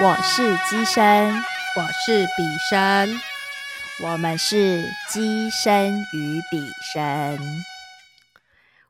我是机身，我是笔身，我们是机身与笔身。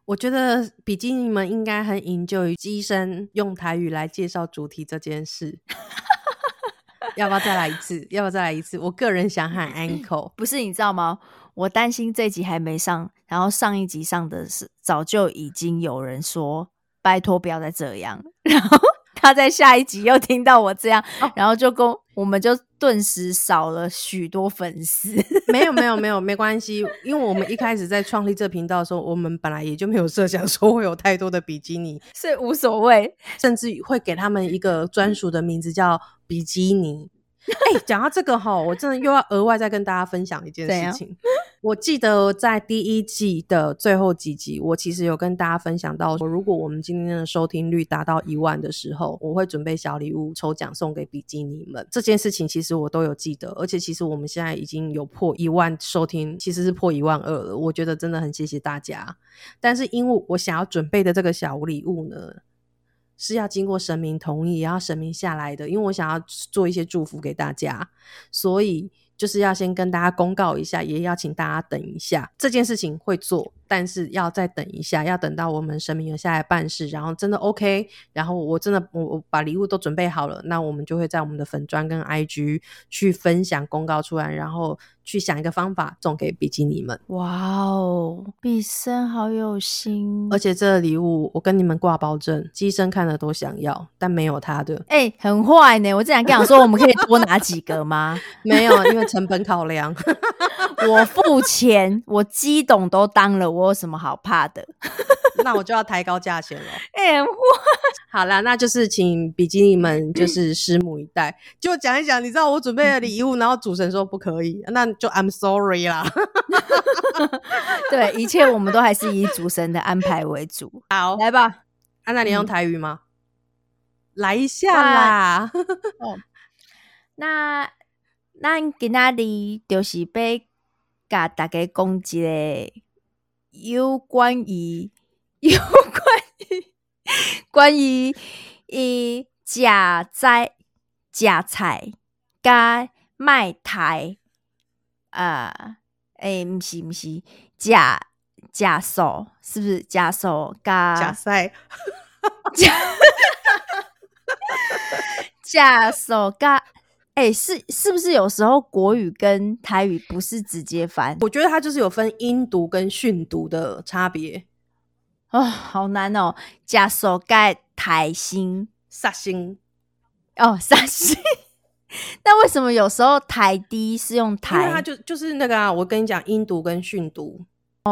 我觉得比基尼们应该很营救于机身用台语来介绍主题这件事。要不要再来一次？要不要再来一次？我个人想喊 ankle，不是你知道吗？我担心这集还没上，然后上一集上的是早就已经有人说拜托不要再这样，然后。他在下一集又听到我这样，然后就跟我们就顿时少了许多粉丝。没有没有 没有，没关系，因为我们一开始在创立这频道的时候，我们本来也就没有设想说会有太多的比基尼，所以无所谓，甚至会给他们一个专属的名字叫比基尼。哎，讲到这个哈，我真的又要额外再跟大家分享一件事情。我记得在第一季的最后几集，我其实有跟大家分享到说，如果我们今天的收听率达到一万的时候，我会准备小礼物抽奖送给比基尼们。这件事情其实我都有记得，而且其实我们现在已经有破一万收听，其实是破一万二了。我觉得真的很谢谢大家。但是因为我想要准备的这个小礼物呢，是要经过神明同意，也要神明下来的，因为我想要做一些祝福给大家，所以。就是要先跟大家公告一下，也要请大家等一下，这件事情会做，但是要再等一下，要等到我们神明有下来办事，然后真的 OK，然后我真的我我把礼物都准备好了，那我们就会在我们的粉砖跟 IG 去分享公告出来，然后。去想一个方法送给比基尼们。哇哦，比森好有心！而且这个礼物我跟你们挂包证，机身看了都想要，但没有他的。哎，很坏呢！我之前跟你说，我们可以多拿几个吗？没有，因为成本考量。我付钱，我机董都当了，我有什么好怕的？那我就要抬高价钱了。哎，好啦，那就是请比基尼们就是拭目以待。就讲一讲，你知道我准备的礼物，然后主神说不可以，那就 I'm sorry 啦。对，一切我们都还是以主神的安排为主。好，来吧。安娜，你用台语吗？来一下啦。哦，那那今仔日就是被甲大家讲一个有关于。有关于关于伊假菜假菜加卖台啊，诶，毋是毋是假假手，是不是假手加假菜？假假手加诶，是是不是有时候国语跟台语不是直接翻？我觉得它就是有分音读跟训读的差别。哦，好难哦！假手盖台星杀星哦，杀星。那为什么有时候台低是用台？因为它就就是那个啊，我跟你讲，音读跟训读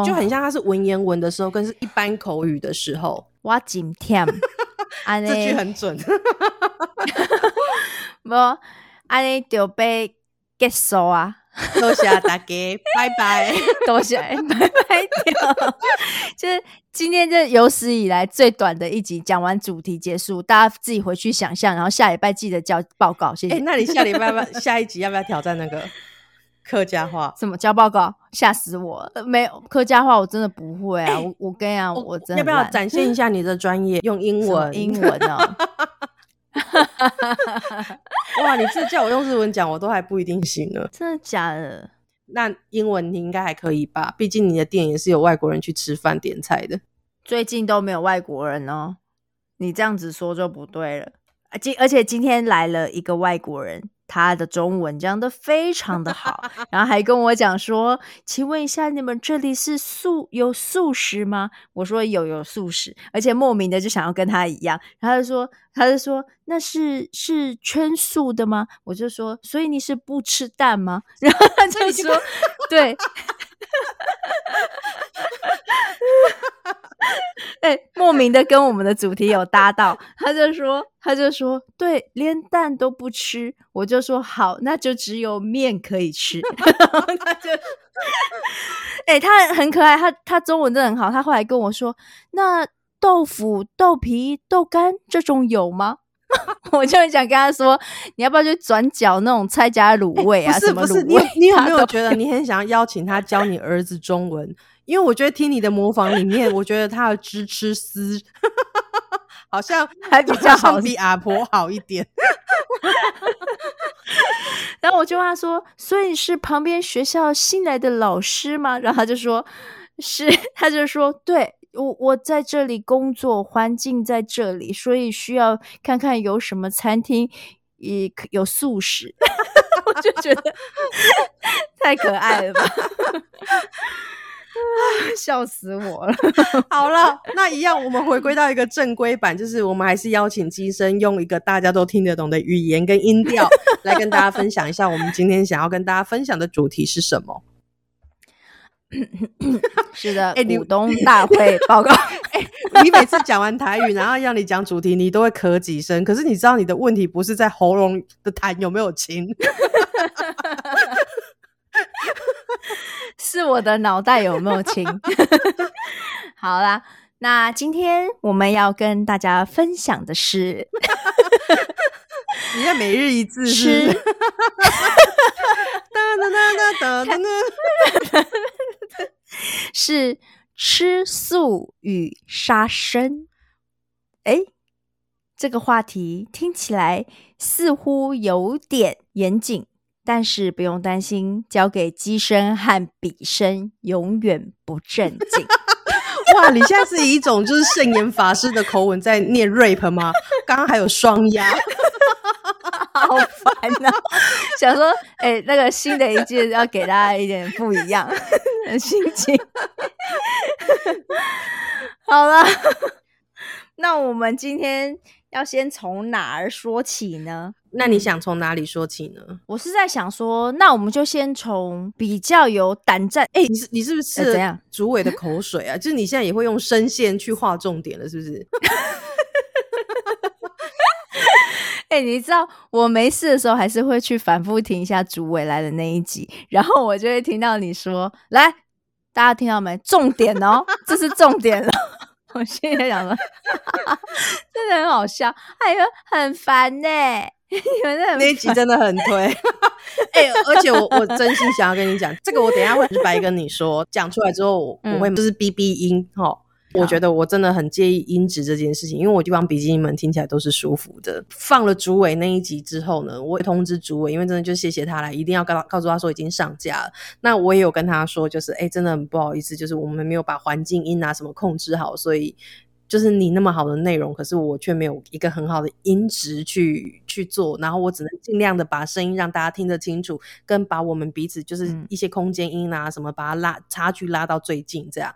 就很像，它是文言文的时候，跟是一般口语的时候。我今天，这句很准。不，安尼就被结束啊。多谢大家，拜拜。多谢，拜拜掉。就是今天这有史以来最短的一集，讲完主题结束，大家自己回去想象，然后下礼拜记得交报告。谢谢。那你下礼拜要下一集要不要挑战那个客家话？什么交报告？吓死我！没有客家话，我真的不会啊。我我跟你讲，我真的要不要展现一下你的专业？用英文，英文哦。哇！你这叫我用日文讲，我都还不一定行呢。真的假的？那英文你应该还可以吧？毕竟你的店也是有外国人去吃饭点菜的。最近都没有外国人哦，你这样子说就不对了。今而且今天来了一个外国人。他的中文讲的非常的好，然后还跟我讲说：“请问一下，你们这里是素有素食吗？”我说：“有有素食。”而且莫名的就想要跟他一样，他就说：“他就说那是是全素的吗？”我就说：“所以你是不吃蛋吗？” 然后他就说：“对。” 哎，莫名的跟我们的主题有搭到，他就说，他就说，对，连蛋都不吃，我就说好，那就只有面可以吃。他就，哎，他很可爱，他他中文真的很好。他后来跟我说，那豆腐、豆皮、豆干这种有吗？我就很想跟他说，你要不要去转角那种蔡家卤味啊？不是不是，你你有没有觉得你很想要邀请他教你儿子中文？因为我觉得听你的模仿里面，我觉得他的支吃丝好像 还比较好，比阿婆好一点。然后我就问他说：“所以是旁边学校新来的老师吗？”然后他就说：“是。”他就说：“对我我在这里工作，环境在这里，所以需要看看有什么餐厅也有素食。”我就觉得太可爱了吧。笑死我了！好了，那一样，我们回归到一个正规版，就是我们还是邀请机生用一个大家都听得懂的语言跟音调来跟大家分享一下，我们今天想要跟大家分享的主题是什么？是的，股东大会报告。你每次讲完台语，然后要你讲主题，你都会咳几声。可是你知道你的问题不是在喉咙的痰有没有清？是我的脑袋有没有清？好啦，那今天我们要跟大家分享的是，你要每日一字是，是吃素与杀生。哎，这个话题听起来似乎有点严谨。但是不用担心，交给机身和笔身永远不正经。哇，你现在是以一种就是圣严法师的口吻在念 rap 吗？刚刚还有双押，好烦呐！想说，哎，那个新的一季要给大家一点不一样的心情。好了，那我们今天要先从哪儿说起呢？那你想从哪里说起呢？我是在想说，那我们就先从比较有胆战。哎，你是你是不是吃了竹尾的口水啊？就是你现在也会用声线去画重点了，是不是？哎，你知道我没事的时候，还是会去反复听一下竹尾来的那一集，然后我就会听到你说：“来，大家听到没？重点哦，这是重点了。”我现在想说，真的很好笑，还有很烦呢。你们那一集真的很推，哎，而且我我真心想要跟你讲，这个我等下会直白跟你说，讲出来之后我会就是 B B 音哈，我觉得我真的很介意音质这件事情，因为我希望比基尼们听起来都是舒服的。放了主委那一集之后呢，我会通知主委，因为真的就谢谢他来，一定要告告诉他说已经上架了。那我也有跟他说，就是哎，真的很不好意思，就是我们没有把环境音啊什么控制好，所以。就是你那么好的内容，可是我却没有一个很好的音质去去做，然后我只能尽量的把声音让大家听得清楚，跟把我们彼此就是一些空间音啊什么，把它拉差距拉到最近这样。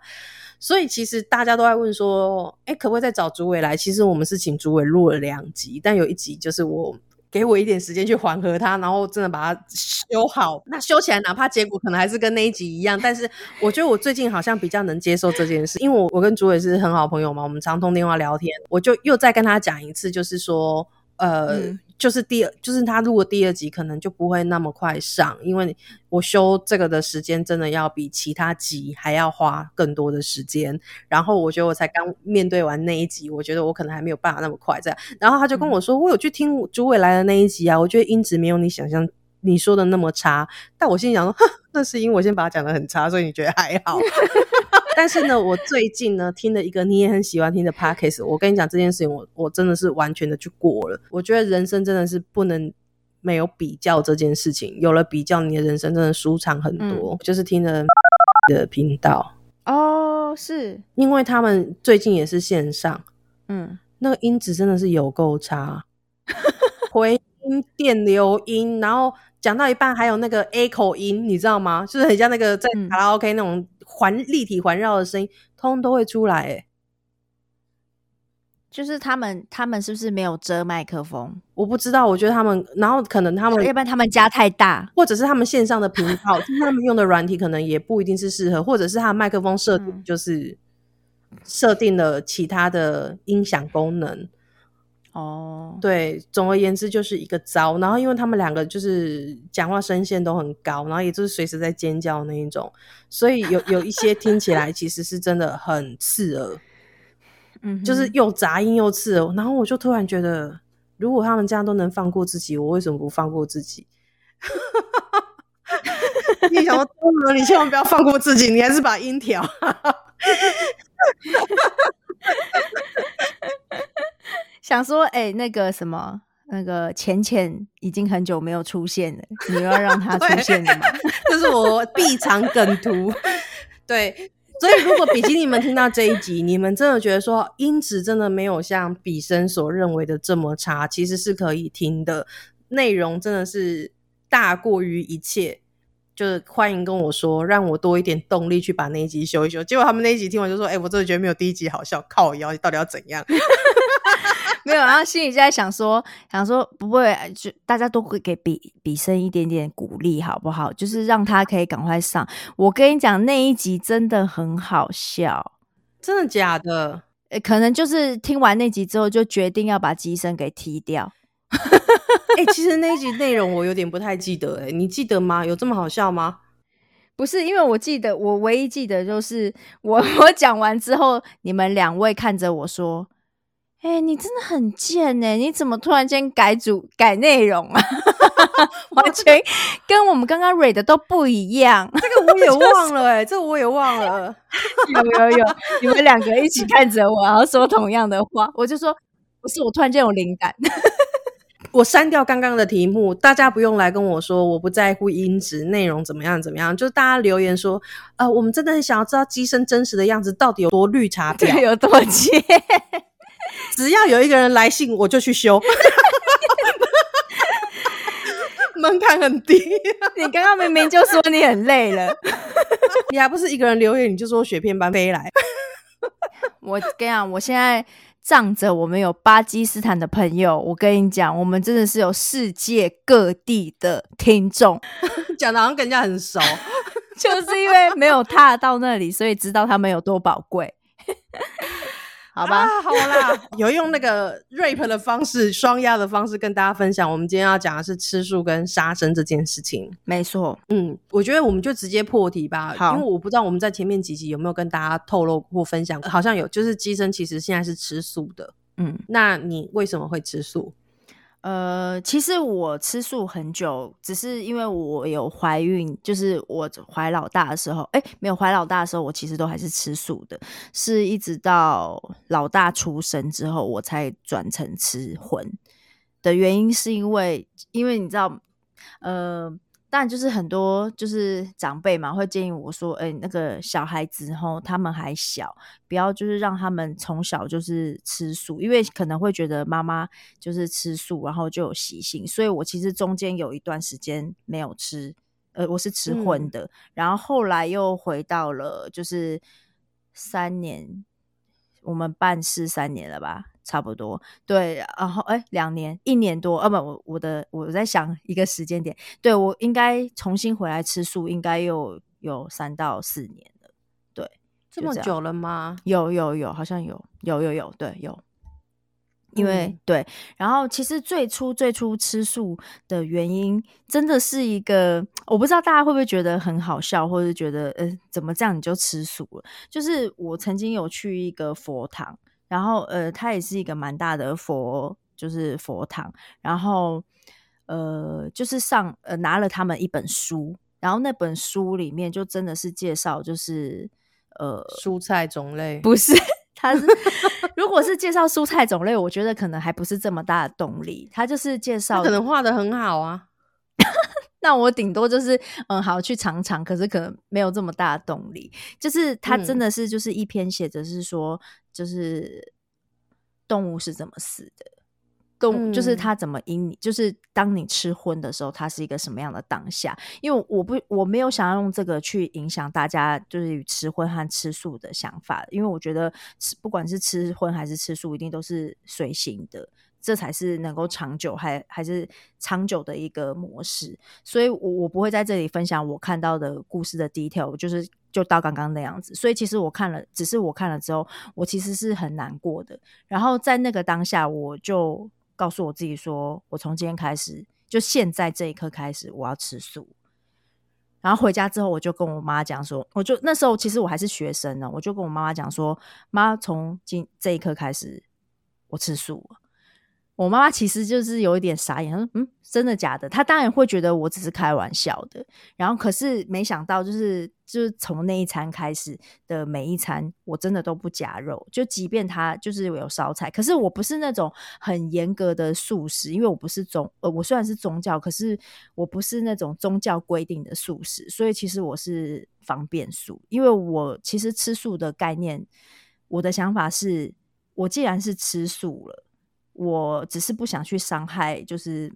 所以其实大家都在问说，哎，可不可以再找主委来？其实我们是请主委录了两集，但有一集就是我。给我一点时间去缓和它，然后真的把它修好。那修起来，哪怕结果可能还是跟那一集一样，但是我觉得我最近好像比较能接受这件事，因为我我跟主委是很好朋友嘛，我们常通电话聊天，我就又再跟他讲一次，就是说，呃。就是第二，就是他录的第二集可能就不会那么快上，因为我修这个的时间真的要比其他集还要花更多的时间。然后我觉得我才刚面对完那一集，我觉得我可能还没有办法那么快这样。然后他就跟我说，我有去听朱伟来的那一集啊，我觉得音质没有你想象你说的那么差。但我心里想说，那是因为我先把它讲的很差，所以你觉得还好。但是呢，我最近呢听了一个你也很喜欢听的 podcast，我跟你讲这件事情，我我真的是完全的去过了。我觉得人生真的是不能没有比较这件事情，有了比较，你的人生真的舒畅很多。就是听了 的频道哦，是因为他们最近也是线上，嗯，那个音质真的是有够差，回音、电流音，然后讲到一半还有那个 A 口音，你知道吗？就是很像那个在卡拉 OK 那种。环立体环绕的声音，通通都会出来。哎，就是他们，他们是不是没有遮麦克风？我不知道。我觉得他们，然后可能他们，要不然他们家太大，或者是他们线上的频道，他们用的软体可能也不一定是适合，或者是他麦克风设定就是设定了其他的音响功能。哦，对，总而言之就是一个糟。然后因为他们两个就是讲话声线都很高，然后也就是随时在尖叫那一种，所以有有一些听起来其实是真的很刺耳，嗯，就是又杂音又刺耳。然后我就突然觉得，如果他们这样都能放过自己，我为什么不放过自己？你想说，你千万不要放过自己，你还是把音调。想说，哎，那个什么，那个浅浅已经很久没有出现了，你又要让他出现了吗？这是我必藏梗图。对，所以如果比基尼们听到这一集，你们真的觉得说音质真的没有像比生所认为的这么差，其实是可以听的，内容真的是大过于一切。就是欢迎跟我说，让我多一点动力去把那一集修一修。结果他们那一集听完就说：“哎，我真的觉得没有第一集好笑，靠我腰，到底要怎样？” 没有，然后心里就在想说，想说不会，就大家都会给比比生一点点鼓励，好不好？就是让他可以赶快上。我跟你讲，那一集真的很好笑，真的假的？呃，可能就是听完那集之后，就决定要把机身给踢掉。哎，其实那一集内容我有点不太记得，哎，你记得吗？有这么好笑吗？不是，因为我记得，我唯一记得就是我 我讲完之后，你们两位看着我说：“哎，你真的很贱哎，你怎么突然间改主改内容啊？完全跟我们刚刚 read 的都不一样。”这个我也忘了，哎，这个我也忘了。有有有，你们两个一起看着我，然后说同样的话，我就说：“不是，我突然间有灵感。”我删掉刚刚的题目，大家不用来跟我说，我不在乎音质内容怎么样怎么样，就是大家留言说，呃，我们真的很想要知道机身真实的样子到底有多绿茶婊，有多贱。只要有一个人来信，我就去修，门槛很低。你刚刚明明就说你很累了，你还不是一个人留言，你就说雪片般飞来。我跟你讲，我现在。仗着我们有巴基斯坦的朋友，我跟你讲，我们真的是有世界各地的听众，讲的好像跟人家很熟，就是因为没有踏到那里，所以知道他们有多宝贵。好吧，好啦，有用那个 rap 的方式，双压的方式跟大家分享。我们今天要讲的是吃素跟杀生这件事情。没错，嗯，我觉得我们就直接破题吧。好，因为我不知道我们在前面几集有没有跟大家透露或分享，好像有，就是机生其实现在是吃素的。嗯，那你为什么会吃素？呃，其实我吃素很久，只是因为我有怀孕，就是我怀老大的时候，哎，没有怀老大的时候，我其实都还是吃素的，是一直到老大出生之后，我才转成吃荤的原因，是因为，因为你知道，呃。但就是很多就是长辈嘛，会建议我说：“哎，那个小孩子吼，他们还小，不要就是让他们从小就是吃素，因为可能会觉得妈妈就是吃素，然后就有习性。所以我其实中间有一段时间没有吃，呃，我是吃荤的，然后后来又回到了就是三年，我们办事三年了吧。”差不多对，然后哎，两年一年多，啊不，我我的我在想一个时间点，对我应该重新回来吃素，应该又有三到四年了，对，这么久了吗？有有有，好像有有有有，对有，因为对，然后其实最初最初吃素的原因，真的是一个，我不知道大家会不会觉得很好笑，或者觉得呃，怎么这样你就吃素了？就是我曾经有去一个佛堂。然后，呃，它也是一个蛮大的佛，就是佛堂。然后，呃，就是上，呃，拿了他们一本书，然后那本书里面就真的是介绍，就是呃，蔬菜种类，不是，他是如果是介绍蔬菜种类，我觉得可能还不是这么大的动力。他就是介绍，可能画的很好啊。那我顶多就是，嗯，好去尝尝，可是可能没有这么大的动力。就是他真的是就是一篇写着是说。就是动物是怎么死的？动就是它怎么因你，就是当你吃荤的时候，它是一个什么样的当下？因为我不我没有想要用这个去影响大家，就是与吃荤和吃素的想法。因为我觉得吃不管是吃荤还是吃素，一定都是随行的。这才是能够长久还还是长久的一个模式，所以，我我不会在这里分享我看到的故事的 detail，就是就到刚刚那样子。所以，其实我看了，只是我看了之后，我其实是很难过的。然后，在那个当下，我就告诉我自己说，我从今天开始，就现在这一刻开始，我要吃素。然后回家之后，我就跟我妈讲说，我就那时候其实我还是学生呢，我就跟我妈妈讲说，妈，从今这一刻开始，我吃素了。我妈妈其实就是有一点傻眼，她说：“嗯，真的假的？”她当然会觉得我只是开玩笑的。然后，可是没想到，就是就是从那一餐开始的每一餐，我真的都不加肉。就即便他就是有烧菜，可是我不是那种很严格的素食，因为我不是宗呃，我虽然是宗教，可是我不是那种宗教规定的素食，所以其实我是方便素。因为我其实吃素的概念，我的想法是，我既然是吃素了。我只是不想去伤害，就是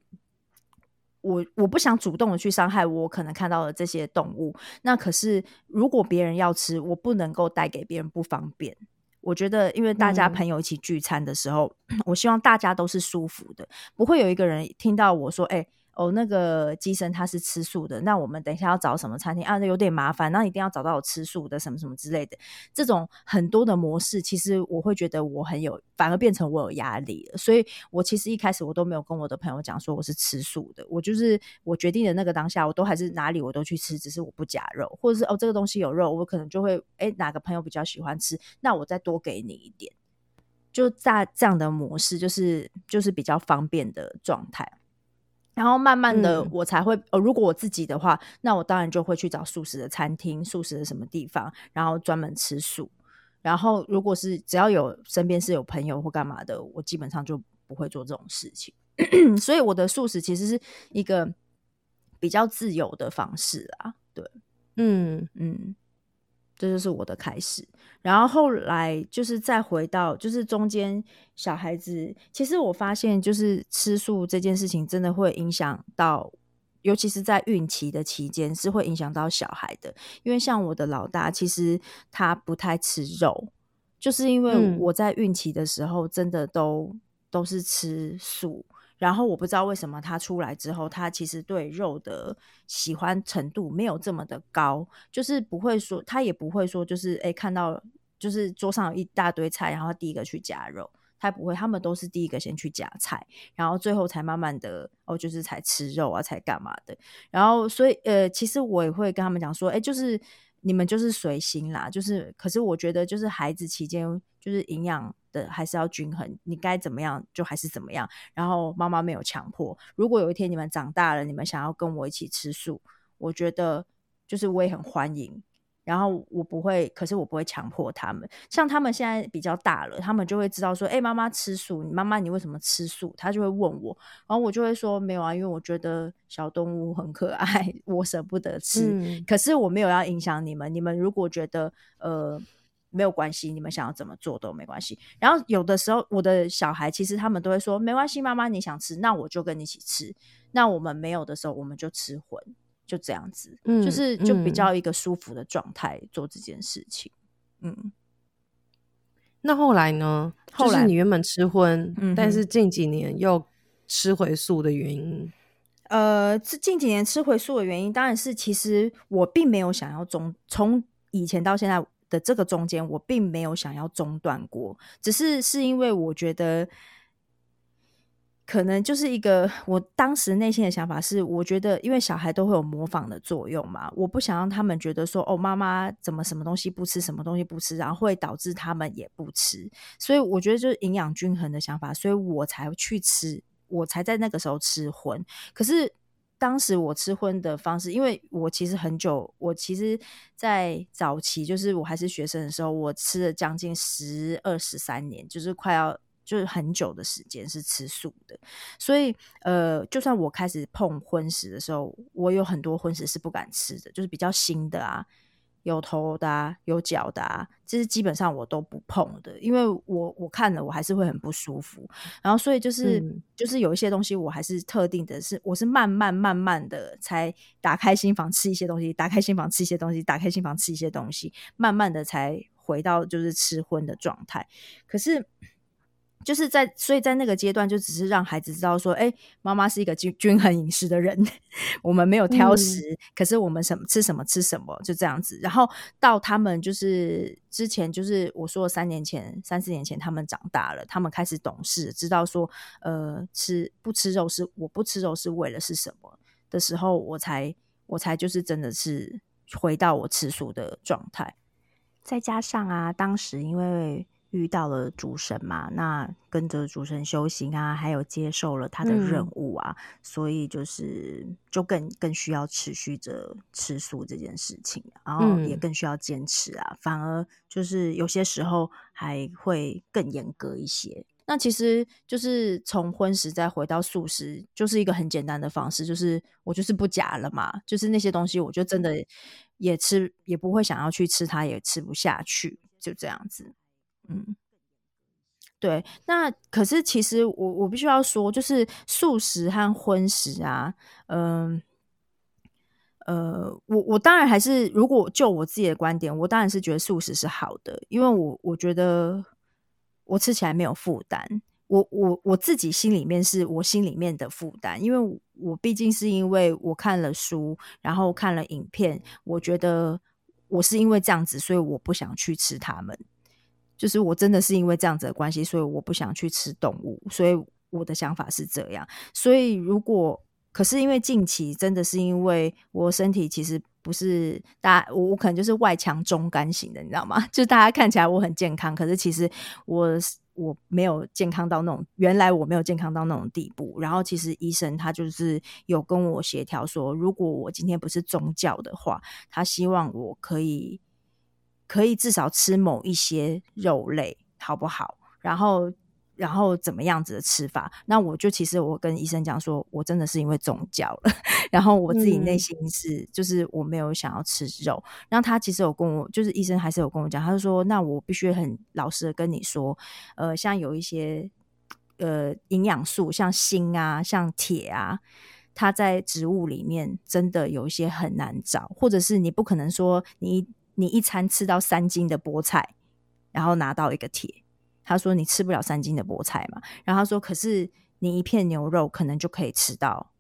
我我不想主动的去伤害我可能看到的这些动物。那可是如果别人要吃，我不能够带给别人不方便。我觉得，因为大家朋友一起聚餐的时候，我希望大家都是舒服的，不会有一个人听到我说：“哎。”哦，那个鸡生他是吃素的，那我们等一下要找什么餐厅啊？那有点麻烦，那一定要找到吃素的什么什么之类的。这种很多的模式，其实我会觉得我很有，反而变成我有压力了。所以我其实一开始我都没有跟我的朋友讲说我是吃素的，我就是我决定的那个当下，我都还是哪里我都去吃，只是我不加肉，或者是哦这个东西有肉，我可能就会哎哪个朋友比较喜欢吃，那我再多给你一点，就在这样的模式，就是就是比较方便的状态。然后慢慢的，我才会呃，如果我自己的话，那我当然就会去找素食的餐厅、素食的什么地方，然后专门吃素。然后如果是只要有身边是有朋友或干嘛的，我基本上就不会做这种事情。所以我的素食其实是一个比较自由的方式啊。对，嗯嗯。这就是我的开始，然后后来就是再回到，就是中间小孩子，其实我发现就是吃素这件事情真的会影响到，尤其是在孕期的期间是会影响到小孩的，因为像我的老大，其实他不太吃肉，就是因为我在孕期的时候真的都都是吃素。然后我不知道为什么他出来之后，他其实对肉的喜欢程度没有这么的高，就是不会说他也不会说就是哎看到就是桌上有一大堆菜，然后第一个去夹肉，他不会，他们都是第一个先去夹菜，然后最后才慢慢的哦就是才吃肉啊，才干嘛的。然后所以呃，其实我也会跟他们讲说，哎，就是你们就是随心啦，就是可是我觉得就是孩子期间就是营养。的还是要均衡，你该怎么样就还是怎么样。然后妈妈没有强迫。如果有一天你们长大了，你们想要跟我一起吃素，我觉得就是我也很欢迎。然后我不会，可是我不会强迫他们。像他们现在比较大了，他们就会知道说：“哎，妈妈吃素，妈妈你为什么吃素？”他就会问我，然后我就会说：“没有啊，因为我觉得小动物很可爱，我舍不得吃。可是我没有要影响你们。你们如果觉得呃。”没有关系，你们想要怎么做都没关系。然后有的时候，我的小孩其实他们都会说：“没关系，妈妈你想吃，那我就跟你一起吃。”那我们没有的时候，我们就吃荤，就这样子，就是就比较一个舒服的状态做这件事情。嗯，那后来呢？后来你原本吃荤，但是近几年又吃回素的原因？呃，这近几年吃回素的原因，当然是其实我并没有想要中，从以前到现在。的这个中间，我并没有想要中断过，只是是因为我觉得，可能就是一个我当时内心的想法是，我觉得因为小孩都会有模仿的作用嘛，我不想让他们觉得说，哦，妈妈怎么什么东西不吃，什么东西不吃，然后会导致他们也不吃，所以我觉得就是营养均衡的想法，所以我才去吃，我才在那个时候吃荤，可是。当时我吃荤的方式，因为我其实很久，我其实，在早期就是我还是学生的时候，我吃了将近十二十三年，就是快要就是很久的时间是吃素的，所以呃，就算我开始碰荤食的时候，我有很多荤食是不敢吃的，就是比较腥的啊。有头的、有脚的，这是基本上我都不碰的，因为我我看了我还是会很不舒服。然后所以就是就是有一些东西我还是特定的，是我是慢慢慢慢的才打开心房吃一些东西，打开心房吃一些东西，打开心房吃一些东西，慢慢的才回到就是吃荤的状态。可是。就是在，所以在那个阶段，就只是让孩子知道说，哎，妈妈是一个均均衡饮食的人，我们没有挑食，可是我们什么吃什么吃什么，就这样子。然后到他们就是之前，就是我说三年前、三四年前，他们长大了，他们开始懂事，知道说，呃，吃不吃肉是我不吃肉是为了是什么的时候，我才我才就是真的是回到我吃素的状态。再加上啊，当时因为。遇到了主神嘛，那跟着主神修行啊，还有接受了他的任务啊，所以就是就更更需要持续着吃素这件事情，然后也更需要坚持啊，反而就是有些时候还会更严格一些。那其实就是从荤食再回到素食，就是一个很简单的方式，就是我就是不夹了嘛，就是那些东西我就真的也吃也不会想要去吃它，也吃不下去，就这样子。嗯，对。那可是其实我我必须要说，就是素食和荤食啊，嗯呃，我我当然还是如果就我自己的观点，我当然是觉得素食是好的，因为我我觉得。我吃起来没有负担，我我我自己心里面是我心里面的负担，因为我毕竟是因为我看了书，然后看了影片，我觉得我是因为这样子，所以我不想去吃它们，就是我真的是因为这样子的关系，所以我不想去吃动物，所以我的想法是这样。所以如果可是因为近期真的是因为我身体其实。不是大，我我可能就是外强中干型的，你知道吗？就大家看起来我很健康，可是其实我我没有健康到那种，原来我没有健康到那种地步。然后其实医生他就是有跟我协调说，如果我今天不是宗教的话，他希望我可以可以至少吃某一些肉类，好不好？然后。然后怎么样子的吃法？那我就其实我跟医生讲说，我真的是因为宗教了。然后我自己内心是，就是我没有想要吃肉。然后他其实有跟我，就是医生还是有跟我讲，他就说，那我必须很老实的跟你说，呃，像有一些呃营养素，像锌啊，像铁啊，它在植物里面真的有一些很难找，或者是你不可能说你你一餐吃到三斤的菠菜，然后拿到一个铁。他说：“你吃不了三斤的菠菜嘛？”然后他说：“可是你一片牛肉可能就可以吃到，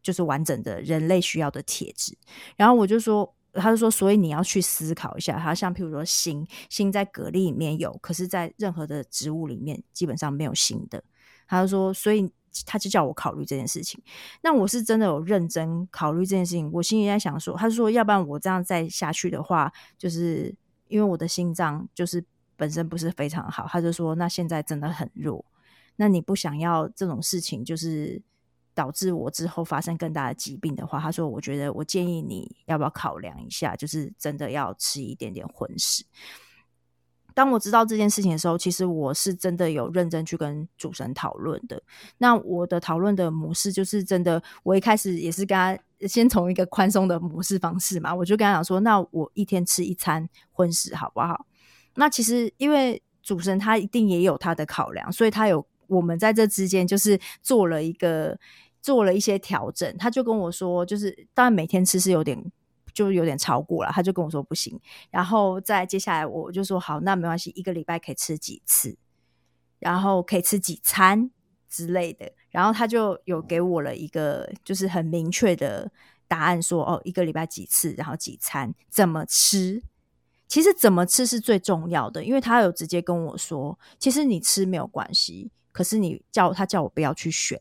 就是完整的人类需要的铁质。”然后我就说：“他就说，所以你要去思考一下，他像譬如说锌，锌在蛤蜊里面有，可是在任何的植物里面基本上没有锌的。”他就说：“所以他就叫我考虑这件事情。”那我是真的有认真考虑这件事情，我心里在想说：“他说，要不然我这样再下去的话，就是因为我的心脏就是。”本身不是非常好，他就说：“那现在真的很弱，那你不想要这种事情，就是导致我之后发生更大的疾病的话，他说：我觉得我建议你要不要考量一下，就是真的要吃一点点荤食。当我知道这件事情的时候，其实我是真的有认真去跟主神讨论的。那我的讨论的模式就是真的，我一开始也是跟他先从一个宽松的模式方式嘛，我就跟他讲说：那我一天吃一餐荤食好不好？”那其实，因为主神他一定也有他的考量，所以他有我们在这之间就是做了一个做了一些调整。他就跟我说，就是当然每天吃是有点就有点超过了，他就跟我说不行。然后再接下来我就说好，那没关系，一个礼拜可以吃几次，然后可以吃几餐之类的。然后他就有给我了一个就是很明确的答案，说哦，一个礼拜几次，然后几餐怎么吃。其实怎么吃是最重要的，因为他有直接跟我说，其实你吃没有关系，可是你叫他叫我不要去选，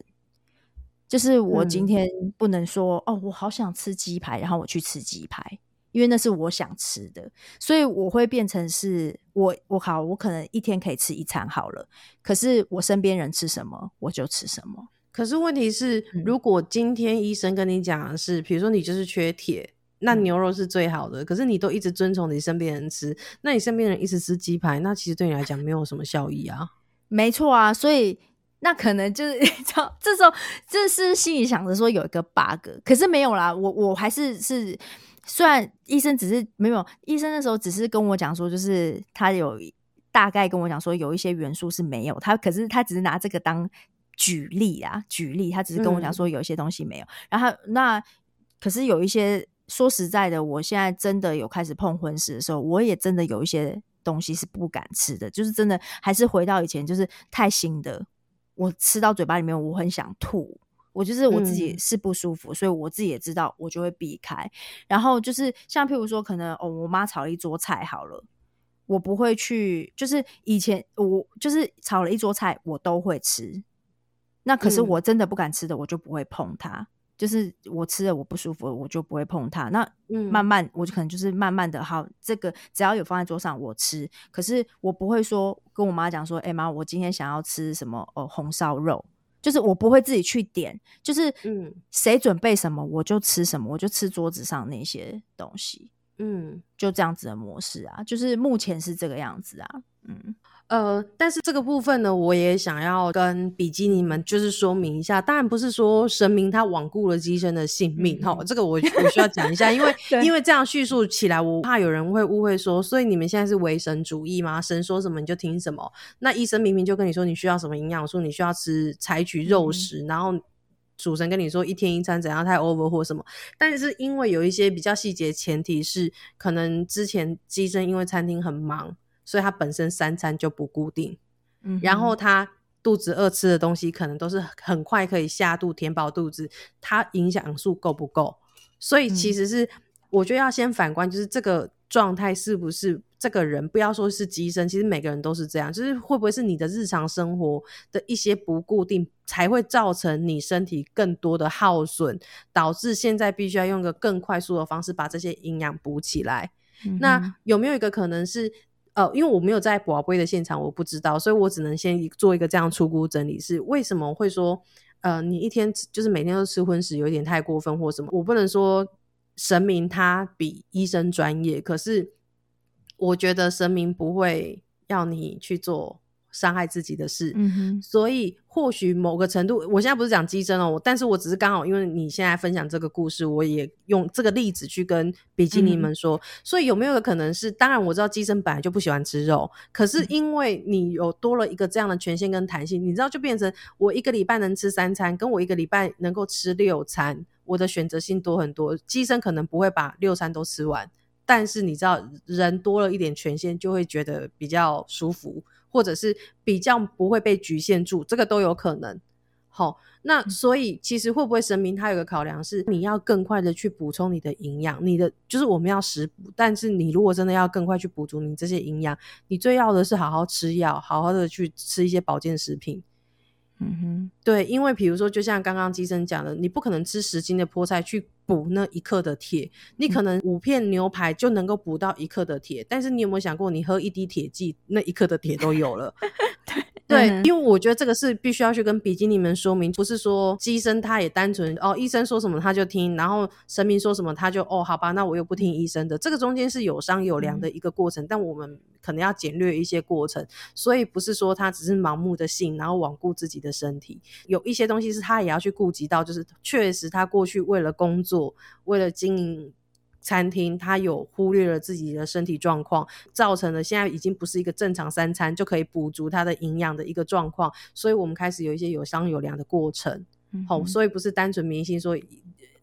就是我今天不能说哦，我好想吃鸡排，然后我去吃鸡排，因为那是我想吃的，所以我会变成是我我好，我可能一天可以吃一餐好了，可是我身边人吃什么我就吃什么。可是问题是，如果今天医生跟你讲的是，比如说你就是缺铁。那牛肉是最好的，可是你都一直遵从你身边人吃，那你身边人一直吃鸡排，那其实对你来讲没有什么效益啊。没错啊，所以那可能就是 这这时候这是心里想着说有一个 bug，可是没有啦。我我还是是，虽然医生只是没有，医生那时候只是跟我讲说，就是他有大概跟我讲说有一些元素是没有，他可是他只是拿这个当举例啊，举例，他只是跟我讲说有一些东西没有，然后那可是有一些。说实在的，我现在真的有开始碰婚食的时候，我也真的有一些东西是不敢吃的，就是真的还是回到以前，就是太腥的，我吃到嘴巴里面我很想吐，我就是我自己是不舒服，所以我自己也知道，我就会避开。然后就是像譬如说，可能哦，我妈炒了一桌菜好了，我不会去，就是以前我就是炒了一桌菜，我都会吃，那可是我真的不敢吃的，我就不会碰它。就是我吃了我不舒服，我就不会碰它。那嗯。慢慢我就可能就是慢慢的，好，这个只要有放在桌上我吃，可是我不会说跟我妈讲说，哎、妈，我今天想要吃什么哦红烧肉，就是我不会自己去点，就是嗯。谁准备什么我就吃什么，我就吃桌子上那些东西，嗯。就这样子的模式啊，就是目前是这个样子啊，嗯呃，但是这个部分呢，我也想要跟比基尼们就是说明一下，当然不是说神明他罔顾了机身的性命哈、这个我我需要讲一下，因为 因为这样叙述起来，我怕有人会误会说，所以你们现在是唯神主义吗？神说什么你就听什么？那医生明明就跟你说你需要什么营养素，你需要吃采取肉嗯食，然后。主神跟你说一天一餐怎样太 over 或什么，但是因为有一些比较细节前提是，可能之前机身因为餐厅很忙，所以他本身三餐就不固定，嗯，然后他肚子饿吃的东西可能都是很快可以下肚填饱肚子，它营养素够不够？所以其嗯实是、我觉得要先反观，就是这个状态是不是这个人，不要说是机身，其实每个人都是这样，就是会不会是你的日常生活的一些不固定，才会造成你身体更多的耗损，导致现在必须要用个更快速的方式把这些营养补起来。嗯那有没有一个可能是，呃，因为我没有在宝贝的现场，我不知道，所以我只能先做一个这样初步整理，是为什么会说，呃，你一天就是每天都吃荤食，有点太过分或什么？我不能说神明他比医生专业，可是我觉得神明不会要你去做伤害自己的事，嗯哼所以或许某个程度，我现在不是讲鸡胗哦，但是我只是刚好因为你现在分享这个故事，我也用这个例子去跟比基尼们说，所以有没有可能是？当然我知道鸡胗本来就不喜欢吃肉，可是因为你有多了一个这样的权限跟弹性，你知道就变成我一个礼拜能吃三餐，跟我一个礼拜能够吃六餐，我的选择性多很多。鸡胗可能不会把六餐都吃完。但是你知道，人多了一点权限，就会觉得比较舒服，或者是比较不会被局限住，这个都有可能。好，那所以其实会不会神明他有个考量是，你要更快的去补充你的营养，你的就是我们要食补，但是你如果真的要更快去补足你这些营养，你最要的是好好吃药，好好的去吃一些保健食品。嗯哼，对，因为比如说，就像刚刚机生讲的，你不可能吃十斤的菠菜去补那一克的铁，你可能五片牛排就能够补到一克的铁，但是你有没有想过，你喝一滴铁剂，那一克的铁都有了？对，嗯因为我觉得这个是必须要去跟比基尼们说明，不是说医生他也单纯哦，医生说什么他就听，然后神明说什么他就哦，好吧，那我又不听医生的。这个中间是有商有量的一个过程，但我们可能要简略一些过程，所以不是说他只是盲目的信，然后罔顾自己的身体，有一些东西是他也要去顾及到，就是确实他过去为了工作，为了经营。餐厅，他有忽略了自己的身体状况，造成了现在已经不是一个正常三餐就可以补足他的营养的一个状况，所以我们开始有一些有商有量的过程。好、嗯哼所以不是单纯迷信说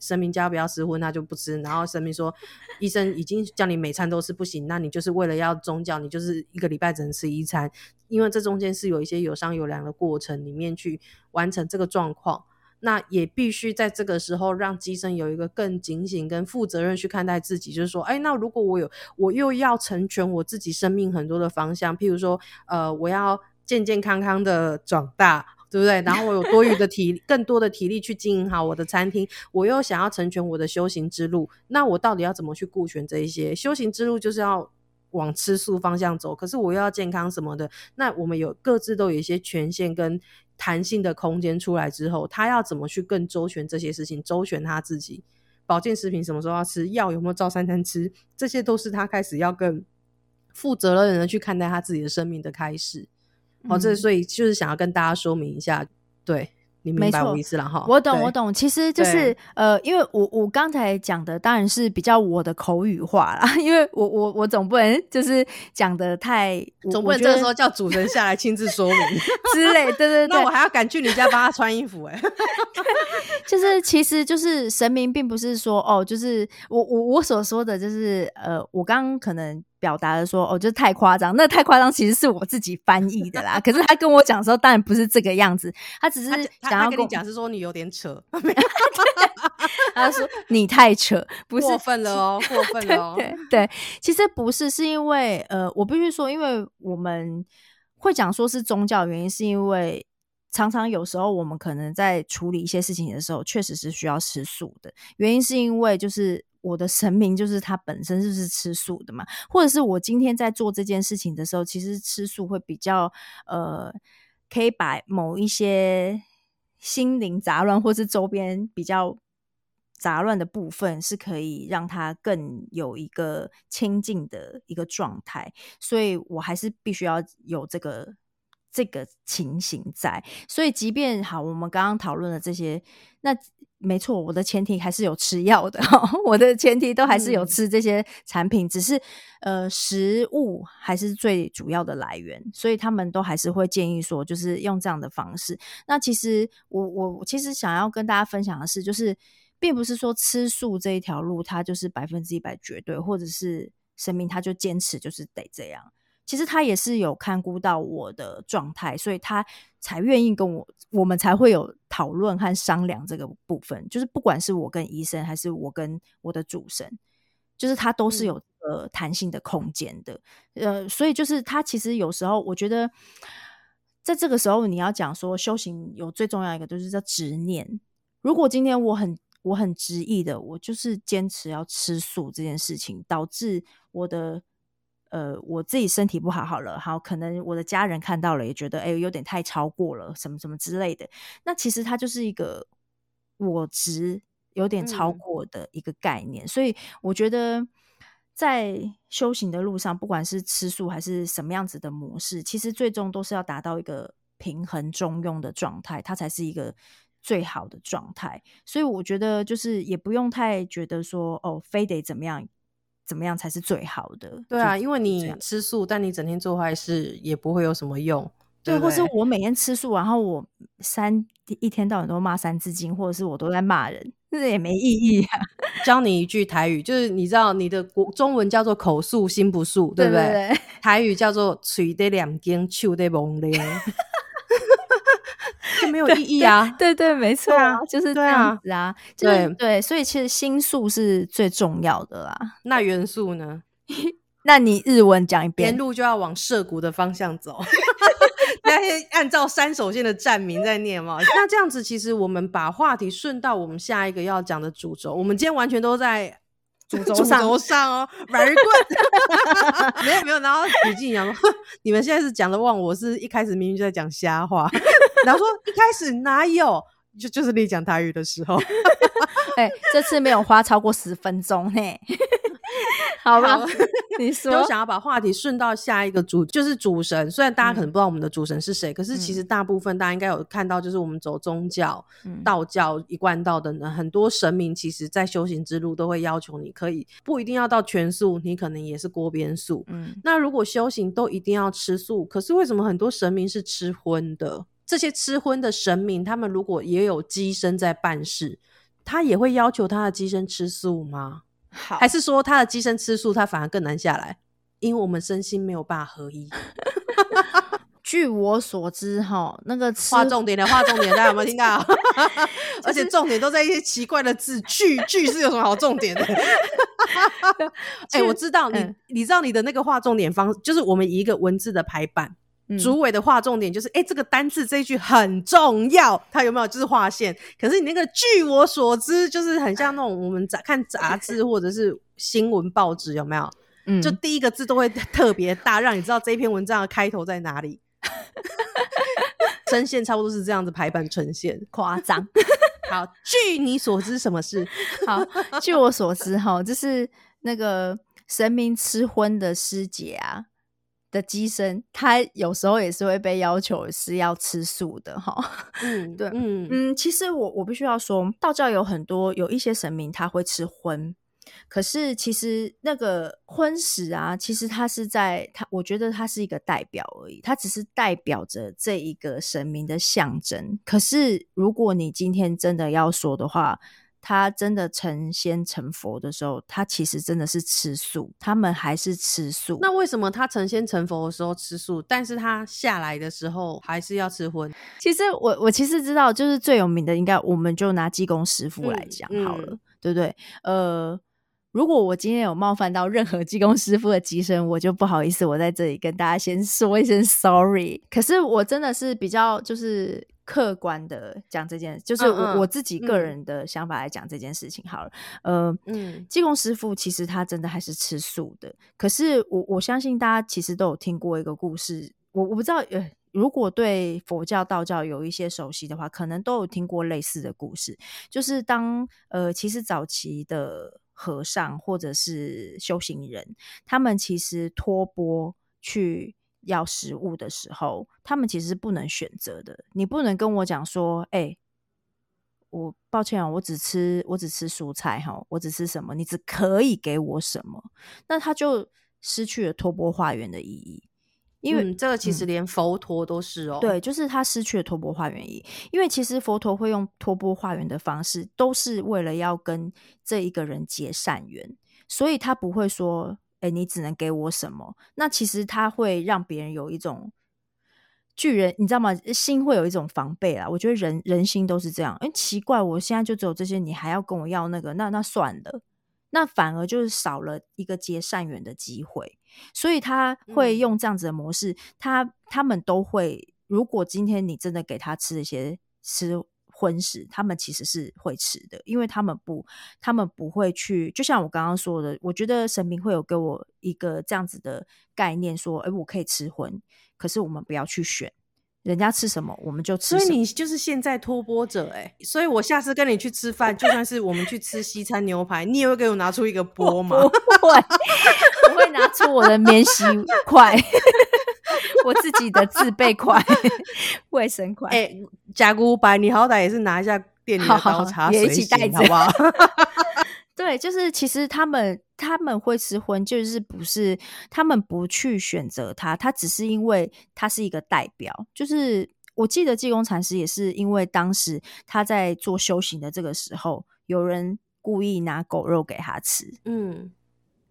神明家不要吃荤，他就不吃，然后神明说医生已经叫你每餐都吃不行，那你就是为了要宗教，你就是一个礼拜只能吃一餐，因为这中间是有一些有商有量的过程里面去完成这个状况。那也必须在这个时候让机身有一个更警醒跟负责任去看待自己，就是说，哎，那如果我有我又要成全我自己生命很多的方向，譬如说，呃，我要健健康康的长大，对不对？然后我有多余的体更多的体力去经营好我的餐厅，我又想要成全我的修行之路，那我到底要怎么去顾全这一些？修行之路就是要往吃素方向走，可是我又要健康什么的，那我们有各自都有一些权限跟弹性的空间出来之后，他要怎么去更周全这些事情，周全他自己。保健食品什么时候要吃，药有没有照三餐吃，这些都是他开始要更负责任的去看待他自己的生命的开始。好、这嗯所以就是想要跟大家说明一下，对你明白我意思了哈？我懂，我。懂。其实就是呃，因为我我刚才讲的当然是比较我的口语化啦，因为我我我总不能就是讲的太，总不能这个时候叫主人下来亲自说明，之类，对对 对那我，还要赶去你家帮他穿衣服哎、就是其实就是神明，并不是说哦，就是我我我所说的就是呃，我刚刚可能表达的说哦，就是太夸张，那太夸张其实是我自己翻译的啦。可是他跟我讲的时候，当然不是这个样子，他只是想要跟你讲是说你有点扯，他说你太扯，不是过分了哦，过分了哦。对对，其实不是，是因为呃，我必须说，因为我们会讲说是宗教，原因是因为常常有时候我们可能在处理一些事情的时候，确实是需要吃素的。原因是因为就是我的神明就是他本身就是吃素的嘛，或者是我今天在做这件事情的时候，其实吃素会比较呃，可以把某一些心灵杂乱或是周边比较。杂乱的部分是可以让它更有一个清净的一个状态，所以我还是必须要有这个这个情形在。所以，即便好，我们刚刚讨论的这些，那没错，我的前提还是有吃药的，我的前提都还是有吃这些产品，只是呃，食物还是最主要的来源，所以他们都还是会建议说，就是用这样的方式。那其实我我其实想要跟大家分享的是，就是。并不是说吃素这一条路，它就是百分之一百绝对，或者是生命它就坚持就是得这样。其实他也是有看估到我的状态，所以他才愿意跟我，我们才会有讨论和商量这个部分。就是不管是我跟医生，还是我跟我的主神，就是他都是有呃弹性的空间的。呃，所以就是他其实有时候，我觉得在这个时候，你要讲说修行有最重要一个，就是叫执念。如果今天我很我很执意的，我就是坚持要吃素这件事情，导致我的呃我自己身体不好好了，好可能我的家人看到了也觉得哎有点太超过了，什么什么之类的。那其实它就是一个我值有点超过的一个概念，所以我觉得在修行的路上，不管是吃素还是什么样子的模式，其实最终都是要达到一个平衡中庸的状态，它才是一个。最好的状态，所以我觉得就是也不用太觉得说哦，非得怎么样怎么样才是最好的。对啊，因为你吃素，但你整天做坏事也不会有什么用。对，或是 我每天吃素，然后我三一天到晚都骂三字经，或者是我都在骂人，那也没意义啊。教你一句台语，就是你知道你的国中文叫做口素心不素，对不对？台语叫做嘴得两根，手得蒙咧。就没有意义啊！对对，没错啊，就是这样子啊。对对，所以其实心素是最重要的啦。那元素呢？那你日文讲一遍，沿路就要往涉谷的方向走。那按照三手线的站名在念嘛。那这样子，其实我们把话题顺到我们下一个要讲的主轴。我们今天完全都在。主轴上哦，very good，没有没有，然后李静阳说，你们现在是讲的忘，我是一开始明明就在讲瞎话，然后说一开始哪有，就就是你讲台语的时候，哎，这次没有花超过十分钟呢。好吧，你说，就想要把话题顺到下一个主，就是主神。虽然大家可能不知道我们的主神是谁，可是其实大部分大家应该有看到，就是我们走宗教、道教、一贯道的很多神明，其实在修行之路都会要求你可以不一定要到全素，你可能也是锅边素。嗯，那如果修行都一定要吃素，可是为什么很多神明是吃荤的？这些吃荤的神明，他们如果也有机身在办事，他也会要求他的机身吃素吗？还是说他的机身吃素，他反而更难下来，因为我们身心没有办法合一。据我所知，哈，那个画重点的画重点，大家有没有听到？而且重点都在一些奇怪的字，句句是有什么好重点的？哎，我知道你，你知道你的那个画重点方，就是我们一个文字的排版。主委的划重点就是，哎，这个单字这一句很重要，它有没有就是划线？可是你那个据我所知，就是很像那种我们杂看杂志 或者是新闻报纸，有没有？嗯，就第一个字都会特别大，让你知道这篇文章的开头在哪里。声线差不多是这样子排版呈现，夸张。好，据你所知，什么事？好，据我所知，哈，就是那个神明吃荤的师姐啊。的机身，他有时候也是会被要求是要吃素的哈。嗯，对，嗯嗯，其实我我必须要说，道教有很多有一些神明他会吃荤，可是其实那个荤食啊，其实它是在它，我觉得它是一个代表而已，它只是代表着这一个神明的象征。可是如果你今天真的要说的话，他真的成仙成佛的时候，他其实真的是吃素，他们还是吃素。那为什么他成仙成佛的时候吃素，但是他下来的时候还是要吃荤？其实我我其实知道，就是最有名的，应该我们就拿济公师傅来讲好了，对不对？呃，如果我今天有冒犯到任何济公师傅的机身，我就不好意思，我在这里跟大家先说一声 sorry。可是我真的是比较就是。客观的讲这件，就是我我自己个人的想法来讲这件事情好了。呃，嗯，济公师傅其实他真的还是吃素的，可是我我相信大家其实都有听过一个故事，我我不知道，呃，如果对佛教、道教有一些熟悉的话，可能都有听过类似的故事，就是当呃，其实早期的和尚或者是修行人，他们其实托钵去。要食物的时候，他们其实是不能选择的。你不能跟我讲说：“哎，我抱歉啊，我只吃我只吃蔬菜哈，我只吃什么？你只可以给我什么？”那他就失去了托钵化缘的意义。因为这个其实连佛陀都是哦，对，就是他失去了托钵化缘意义。因为其实佛陀会用托钵化缘的方式，都是为了要跟这一个人结善缘，所以他不会说。哎，你只能给我什么？那其实他会让别人有一种巨人，你知道吗？心会有一种防备啦。我觉得人人心都是这样。哎，奇怪，我现在就只有这些，你还要跟我要那个？那那算了，那反而就是少了一个结善缘的机会。所以他会用这样子的模式。他他们都会，如果今天你真的给他吃一些吃。荤食，他们其实是会吃的，因为他们不，他们不会去。就像我刚刚说的，我觉得神明会有给我一个这样子的概念，说，哎，我可以吃荤，可是我们不要去选人家吃什么，我们就吃。所以你就是现在托钵者，哎，所以我下次跟你去吃饭，就算是我们去吃西餐牛排，你也会给我拿出一个 钵吗？不会，我会拿出我的免洗筷。我自己的自备款、卫生款。哎，加古白，你好歹也是拿一下店里的刀叉也一起带好不好？对，就是其实他们他们会吃荤，就是不是他们不去选择他，他只是因为他是一个代表。就是我记得济公禅师也是因为当时他在做修行的这个时候，有人故意拿狗肉给他吃，嗯。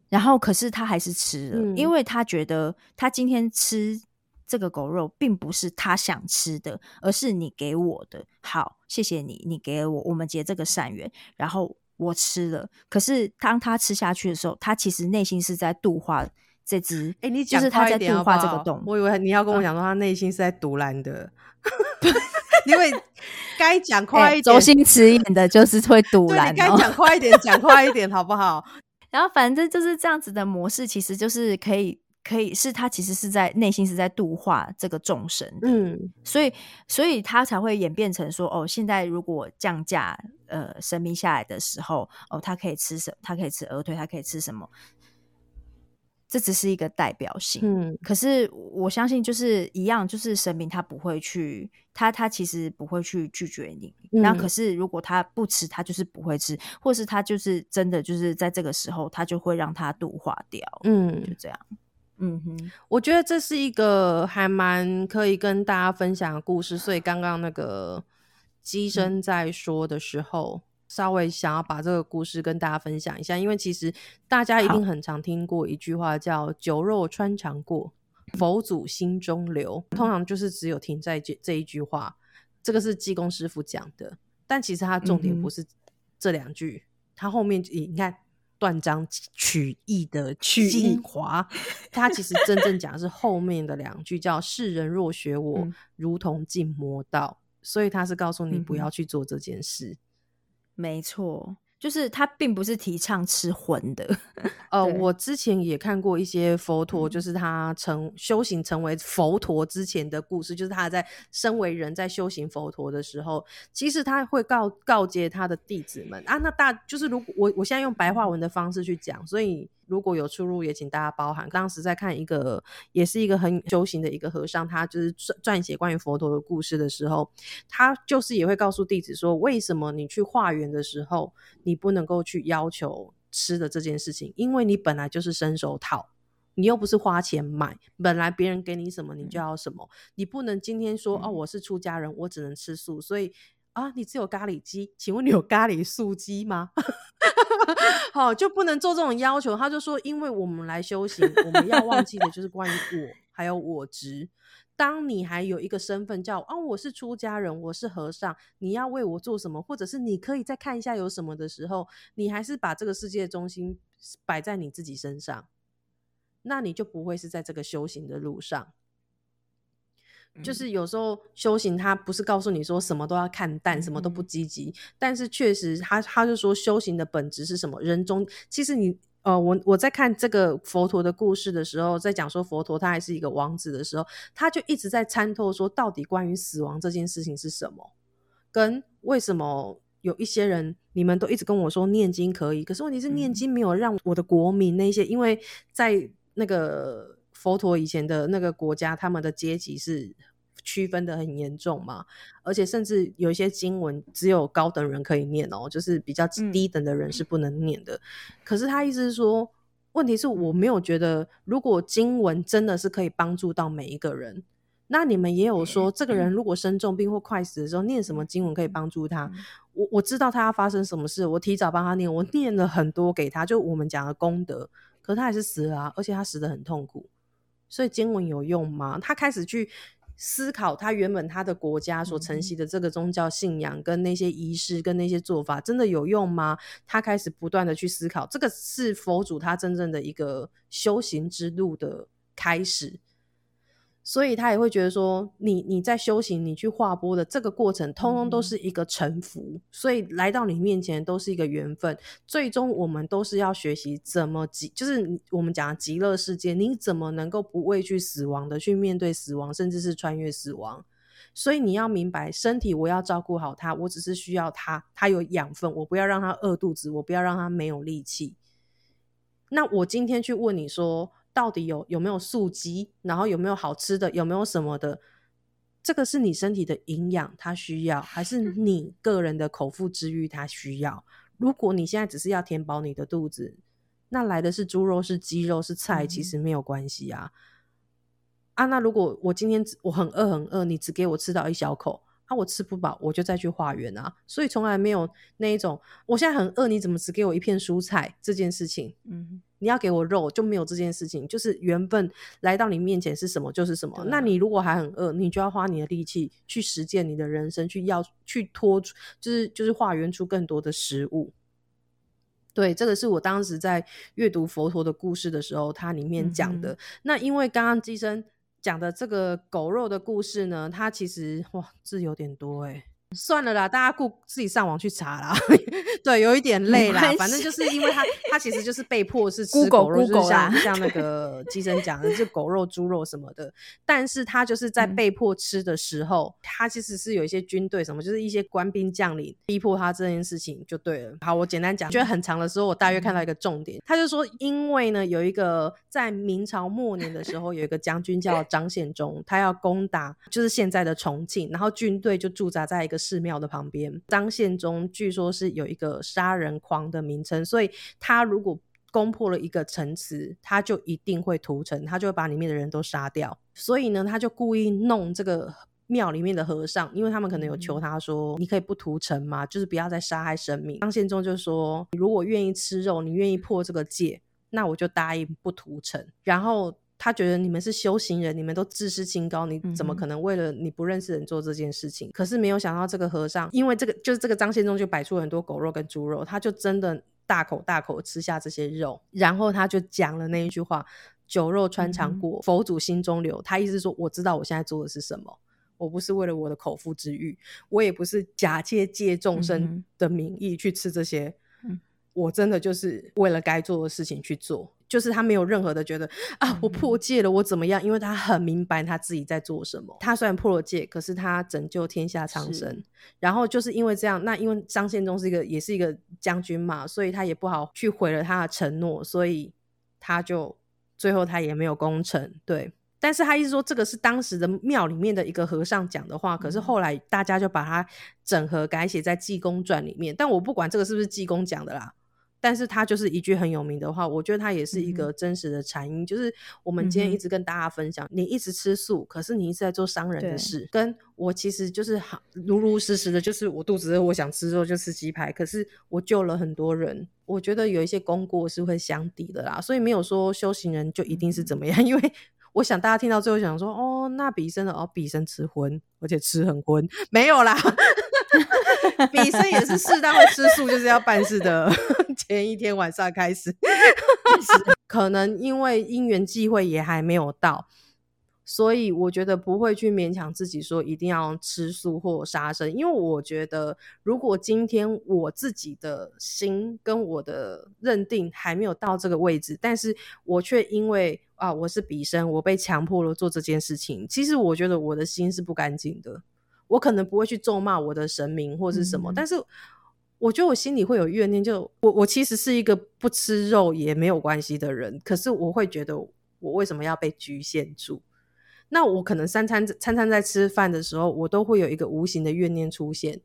然后，可是他还是吃了，因为他觉得他今天吃这个狗肉，并不是他想吃的，而是你给我的。好，谢谢你，你给我，我们结这个善缘。然后我吃了，可是当他吃下去的时候，他其实内心是在度化这只。哎，你就是他在度化这个洞。我以为你要跟我讲说，他内心是在独蓝的，因为 该讲快一点，周星驰演的就是会独蓝。该讲快一点，讲快一点，好不好？然后反正就是这样子的模式，其实就是可以，可以是他其实是在内心是在度化这个众生，嗯，所以所以他才会演变成说，哦，现在如果降价，呃，神明下来的时候，哦，他可以吃什，他可以吃鹅腿，他可以吃什么。这只是一个代表性，嗯，可是我相信就是一样，就是神明他不会去，他他其实不会去拒绝你。那可是如果他不吃，他就是不会吃，或是他就是真的就是在这个时候，他就会让他度化掉，嗯，就这样。嗯哼，我觉得这是一个还蛮可以跟大家分享的故事。所以刚刚那个机身在说的时候。稍微想要把这个故事跟大家分享一下，因为其实大家一定很常听过一句话，叫“酒肉穿肠过，佛祖心中留”。通常就是只有停在这这一句话，这个是济公师傅讲的。但其实他重点不是这两句，他后面你看断章取义的 精华，他其实真正讲的是后面的两句，叫“世人若学我，如同进魔道”。所以他是告诉你不要去做这件事。没错，就是他并不是提倡吃荤的。呃，我之前也看过一些佛陀，就是他成修行成为佛陀之前的故事，就是他在身为人在修行佛陀的时候，其实他会告告诫他的弟子们啊，那大就是如果我我现在用白话文的方式去讲，所以。如果有出入，也请大家包涵。当时在看一个，也是一个很修行的一个和尚，他就是撰撰写关于佛陀的故事的时候，他就是也会告诉弟子说，为什么你去化缘的时候，你不能够去要求吃的这件事情，因为你本来就是伸手讨，你又不是花钱买，本来别人给你什么，你就要什么，你不能今天说哦，我是出家人，我只能吃素，所以。啊，你只有咖喱鸡，请问你有咖喱素鸡吗？好，就不能做这种要求。他就说，因为我们来修行，我们要忘记的就是关于我还有我执。当你还有一个身份叫啊，我是出家人，我是和尚，你要为我做什么，或者是你可以再看一下有什么的时候，你还是把这个世界中心摆在你自己身上，那你就不会是在这个修行的路上。就是有时候修行，他不是告诉你说什么都要看淡，什么都不积极，但是确实，他他就说修行的本质是什么？人中其实你呃，我我在看这个佛陀的故事的时候，在讲说佛陀他还是一个王子的时候，他就一直在参透说，到底关于死亡这件事情是什么，跟为什么有一些人你们都一直跟我说念经可以，可是问题是念经没有让我的国民那些，因为在那个。佛陀以前的那个国家，他们的阶级是区分的很严重嘛，而且甚至有一些经文只有高等人可以念哦，就是比较低等的人是不能念的。可是他意思是说，问题是我没有觉得，如果经文真的是可以帮助到每一个人，那你们也有说，这个人如果生重病或快死的时候，念什么经文可以帮助他？我我知道他要发生什么事，我提早帮他念，我念了很多给他，就我们讲的功德，可他还是死了啊，而且他死的很痛苦。所以经文有用吗？他开始去思考，他原本他的国家所承袭的这个宗教信仰跟那些仪式跟那些做法，真的有用吗？他开始不断的去思考，这个是佛祖他真正的一个修行之路的开始。所以他也会觉得说，你你在修行，你去划波的这个过程，通通都是一个沉浮，所以来到你面前都是一个缘分。最终我们都是要学习怎么极，就是我们讲的极乐世界，你怎么能够不畏惧死亡的去面对死亡，甚至是穿越死亡？所以你要明白，身体我要照顾好它，我只是需要它，它有养分，我不要让它饿肚子，我不要让它没有力气。那我今天去问你说。到底有有没有素鸡，然后有没有好吃的，有没有什么的？这个是你身体的营养，它需要，还是你个人的口腹之欲，它需要？如果你现在只是要填饱你的肚子，那来的是猪肉、是鸡肉、是菜，其实没有关系啊。啊，那如果我今天我很饿很饿，你只给我吃到一小口。啊，我吃不饱，我就再去化缘啊，所以从来没有那一种，我现在很饿，你怎么只给我一片蔬菜这件事情？嗯，你要给我肉就没有这件事情，就是缘分来到你面前是什么就是什么。那你如果还很饿，你就要花你的力气去实践你的人生，去要去拖，就是就是化缘出更多的食物。对，这个是我当时在阅读佛陀的故事的时候，它里面讲的。那因为刚刚机身。讲的这个狗肉的故事呢，它其实哇字有点多哎。算了啦，大家顾自己上网去查啦。对，有一点累啦。反正就是因为他，他其实就是被迫是吃狗肉，就是像像那个机生讲的，是狗肉、猪肉什么的。但是他就是在被迫吃的时候，他其实是有一些军队什么，就是一些官兵将领逼迫他这件事情就对了。好，我简单讲，觉得很长的时候，我大约看到一个重点，他就说，因为呢，有一个在明朝末年的时候，有一个将军叫张献忠，他要攻打就是现在的重庆，然后军队就驻扎在一个。寺庙的旁边，张献忠据说是有一个杀人狂的名称，所以他如果攻破了一个城池，他就一定会屠城，他就会把里面的人都杀掉。所以呢，他就故意弄这个庙里面的和尚，因为他们可能有求他说：“你可以不屠城吗？就是不要再杀害生命。”张献忠就说：“如果愿意吃肉，你愿意破这个戒，那我就答应不屠城。”然后。他觉得你们是修行人，你们都自视清高，你怎么可能为了你不认识人做这件事情？可是没有想到这个和尚，因为这个就是这个张献忠就摆出很多狗肉跟猪肉，他就真的大口大口吃下这些肉，然后他就讲了那一句话：“酒肉穿肠过，佛祖心中留。”他意思说：“我知道我现在做的是什么，我不是为了我的口腹之欲，我也不是假借借众生的名义去吃这些，我真的就是为了该做的事情去做。”就是他没有任何的觉得啊，我破戒了，我怎么样？因为他很明白他自己在做什么。他虽然破了戒，可是他拯救天下苍生。然后就是因为这样，那因为张献忠是一个也是一个将军嘛，所以他也不好去毁了他的承诺，所以他就最后他也没有功成。对，但是他一直说这个是当时的庙里面的一个和尚讲的话，可是后来大家就把它整合改写在《济公传》里面。但我不管这个是不是济公讲的啦。但是他就是一句很有名的话，我觉得他也是一个真实的禅音，就是我们今天一直跟大家分享，你一直吃素，可是你一直在做伤人的事。跟我其实就是好如如实实的，就是我肚子饿，我想吃肉就吃鸡排，可是我救了很多人，我觉得有一些功过是会相抵的啦，所以没有说修行人就一定是怎么样，因为我想大家听到最后想说，哦，那比生的哦，比生吃荤，而且吃很荤，没有啦。比生也是适当的吃素，就是要办事的前一天晚上开始。可能因为因缘际会也还没有到，所以我觉得不会去勉强自己说一定要吃素或杀生，因为我觉得如果今天我自己的心跟我的认定还没有到这个位置，但是我却因为啊我是比生，我被强迫了做这件事情，其实我觉得我的心是不干净的。我可能不会去咒骂我的神明或是什么，但是我觉得我心里会有怨念，就我我其实是一个不吃肉也没有关系的人，可是我会觉得我为什么要被局限住？那我可能三餐餐餐在吃饭的时候，我都会有一个无形的怨念出现。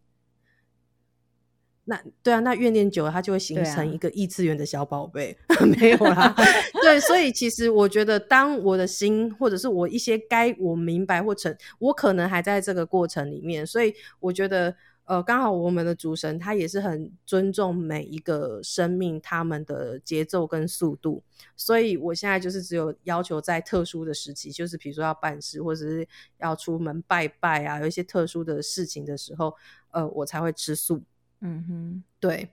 那对啊，那怨念久了，它就会形成一个异次元的小宝贝，没有啦。对，所以其实我觉得，当我的心或者是我一些该我明白或成，我可能还在这个过程里面，所以我觉得。呃，刚好我们的主神他也是很尊重每一个生命他们的节奏跟速度，所以我现在就是只有要求在特殊的时期，就是比如说要办事或者是要出门拜拜啊，有一些特殊的事情的时候，呃，我才会吃素。嗯哼，对。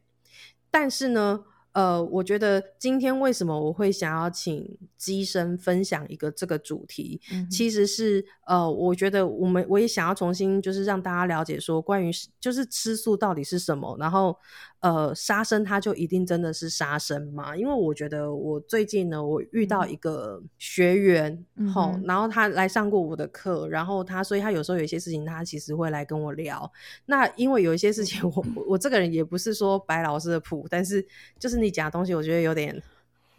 但是呢。呃，我觉得今天为什么我会想要请机身分享一个这个主题，其实是呃，我觉得我们我也想要重新就是让大家了解说，关于就是吃素到底是什么，然后。呃，杀生它就一定真的是杀生吗？因为我觉得我最近呢，我遇到一个学员，吼，然后他来上过我的课，然后他，所以他有时候有一些事情，他其实会来跟我聊。那因为有一些事情，我我这个人也不是说白老师的谱，但是就是你讲的东西，我觉得有点。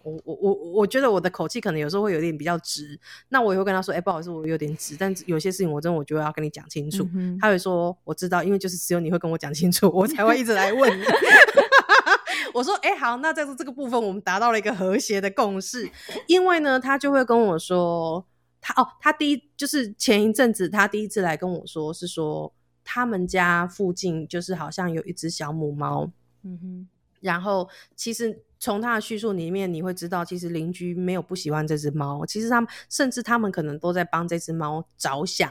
我我我我觉得我的口气可能有时候会有点比较直，那我也会跟他说，哎，不好意思，我有点直，但有些事情我真的我觉得要跟你讲清楚。他会说我知道，因为就是只有你会跟我讲清楚，我才会一直来问。我说，哎，好，那在这个部分我们达到了一个和谐的共识，因为呢，他就会跟我说，他哦，他第一就是前一阵子他第一次来跟我说，是说他们家附近就是好像有一只小母猫，嗯哼，然后其实。从他的叙述里面，你会知道，其实邻居没有不喜欢这只猫，其实他们甚至他们可能都在帮这只猫着想。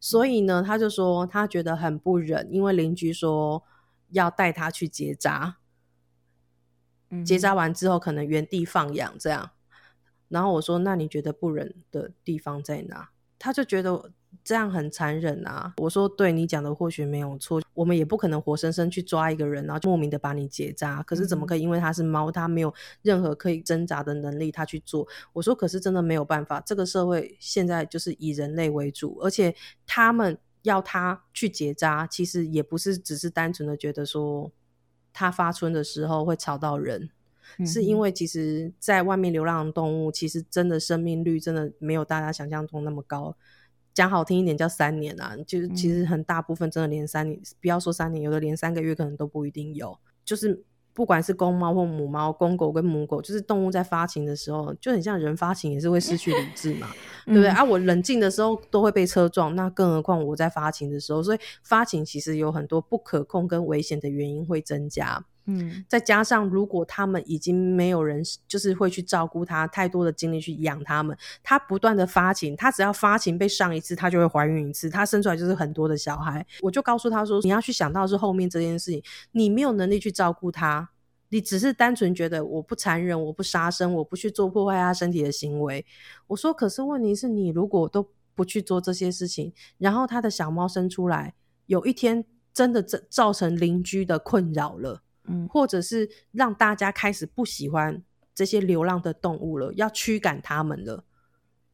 所以呢，他就说他觉得很不忍，因为邻居说要带他去结扎，结扎完之后可能原地放养这样。然后我说：“那你觉得不忍的地方在哪？”他就觉得。这样很残忍啊！我说，对你讲的或许没有错，我们也不可能活生生去抓一个人，然后莫名的把你结扎。可是怎么可以？因为它是猫，它没有任何可以挣扎的能力，它去做。我说，可是真的没有办法。这个社会现在就是以人类为主，而且他们要它去结扎，其实也不是只是单纯的觉得说它发春的时候会吵到人，是因为其实在外面流浪的动物，其实真的生命率真的没有大家想象中那么高。讲好听一点叫三年啊，就是其实很大部分真的连三年，不要说三年，有的连三个月可能都不一定有。就是不管是公猫或母猫，公狗跟母狗，就是动物在发情的时候，就很像人发情也是会失去理智嘛，对不对？啊，我冷静的时候都会被车撞，那更何况我在发情的时候，所以发情其实有很多不可控跟危险的原因会增加。嗯，再加上如果他们已经没有人，就是会去照顾他，太多的精力去养他们，他不断的发情，他只要发情被上一次，他就会怀孕一次，他生出来就是很多的小孩。我就告诉他说，你要去想到是后面这件事情，你没有能力去照顾他，你只是单纯觉得我不残忍，我不杀生，我不去做破坏他身体的行为。我说，可是问题是你如果都不去做这些事情，然后他的小猫生出来，有一天真的造造成邻居的困扰了。嗯，或者是让大家开始不喜欢这些流浪的动物了，要驱赶他们了。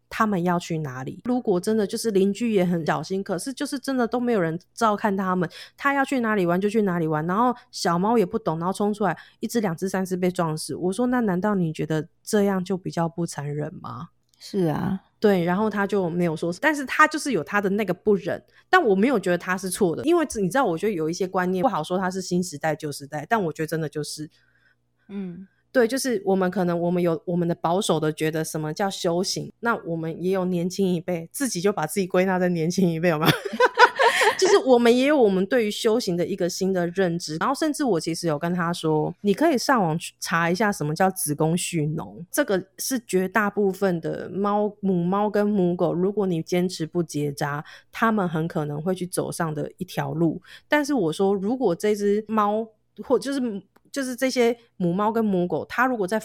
他们要去哪里？如果真的就是邻居也很小心，可是就是真的都没有人照看他们，他要去哪里玩就去哪里玩，然后小猫也不懂，然后冲出来一只、两只、三只被撞死。我说，那难道你觉得这样就比较不残忍吗？是啊。对，然后他就没有说，但是他就是有他的那个不忍，但我没有觉得他是错的，因为你知道，我觉得有一些观念不好说他是新时代旧时代，但我觉得真的就是，嗯，对，就是我们可能我们有我们的保守的觉得什么叫修行，那我们也有年轻一辈自己就把自己归纳在年轻一辈，有没有？就是我们也有我们对于修行的一个新的认知，然后甚至我其实有跟他说，你可以上网去查一下什么叫子宫蓄脓，这个是绝大部分的猫母猫跟母狗，如果你坚持不结扎，它们很可能会去走上的一条路。但是我说，如果这只猫或就是就是这些母猫跟母狗，它如果在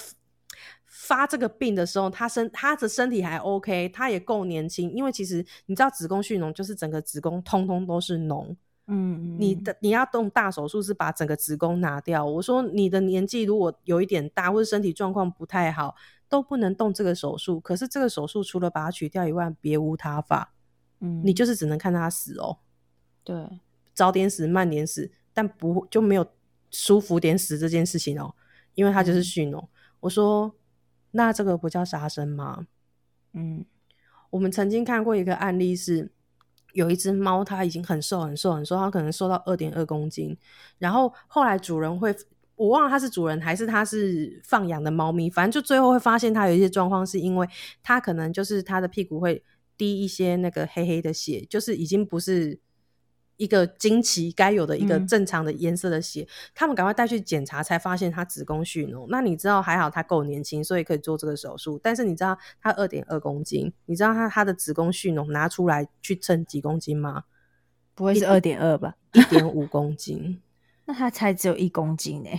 发这个病的时候，他身他的身体还 OK，他也够年轻。因为其实你知道，子宫蓄脓就是整个子宫通通都是脓。嗯，你的你要动大手术是把整个子宫拿掉。我说你的年纪如果有一点大，或者身体状况不太好，都不能动这个手术。可是这个手术除了把它取掉以外，别无他法。嗯，你就是只能看他死哦。对，早点死，慢点死，但不就没有舒服点死这件事情哦，因为他就是蓄脓。我说。那这个不叫杀生吗？嗯，我们曾经看过一个案例，是有一只猫，它已经很瘦、很瘦、很瘦，它可能瘦到二点二公斤。然后后来主人会，我忘了它是主人还是它是放养的猫咪，反正就最后会发现它有一些状况，是因为它可能就是它的屁股会滴一些那个黑黑的血，就是已经不是。一个惊奇该有的一个正常的颜色的血，他们赶快带去检查，才发现他子宫蓄脓。那你知道还好他够年轻，所以可以做这个手术。但是你知道他二点二公斤，你知道他他的子宫蓄脓拿出来去称几公斤吗？不会是二点二吧？一点五公斤？那他才只有一公斤呢？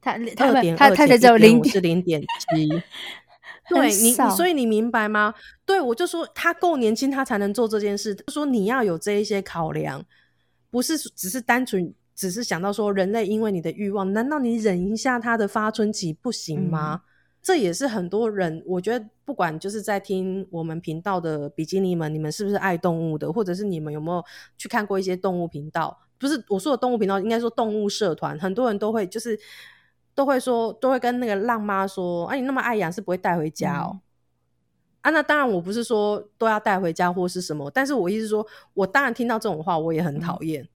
他二点二，他才只有零是零点七。对你，所以你明白吗？对我就说他够年轻，他才能做这件事。就说你要有这一些考量，不是只是单纯只是想到说人类因为你的欲望，难道你忍一下他的发春期不行吗？这也是很多人，我觉得不管就是在听我们频道的比基尼们，你们是不是爱动物的，或者是你们有没有去看过一些动物频道？不是我说的动物频道，应该说动物社团，很多人都会就是。都会说，都会跟那个浪妈说：“啊，你那么爱养，是不会带回家哦。”啊，那当然，我不是说都要带回家或是什么，但是我意思说，我当然听到这种话，我也很讨厌。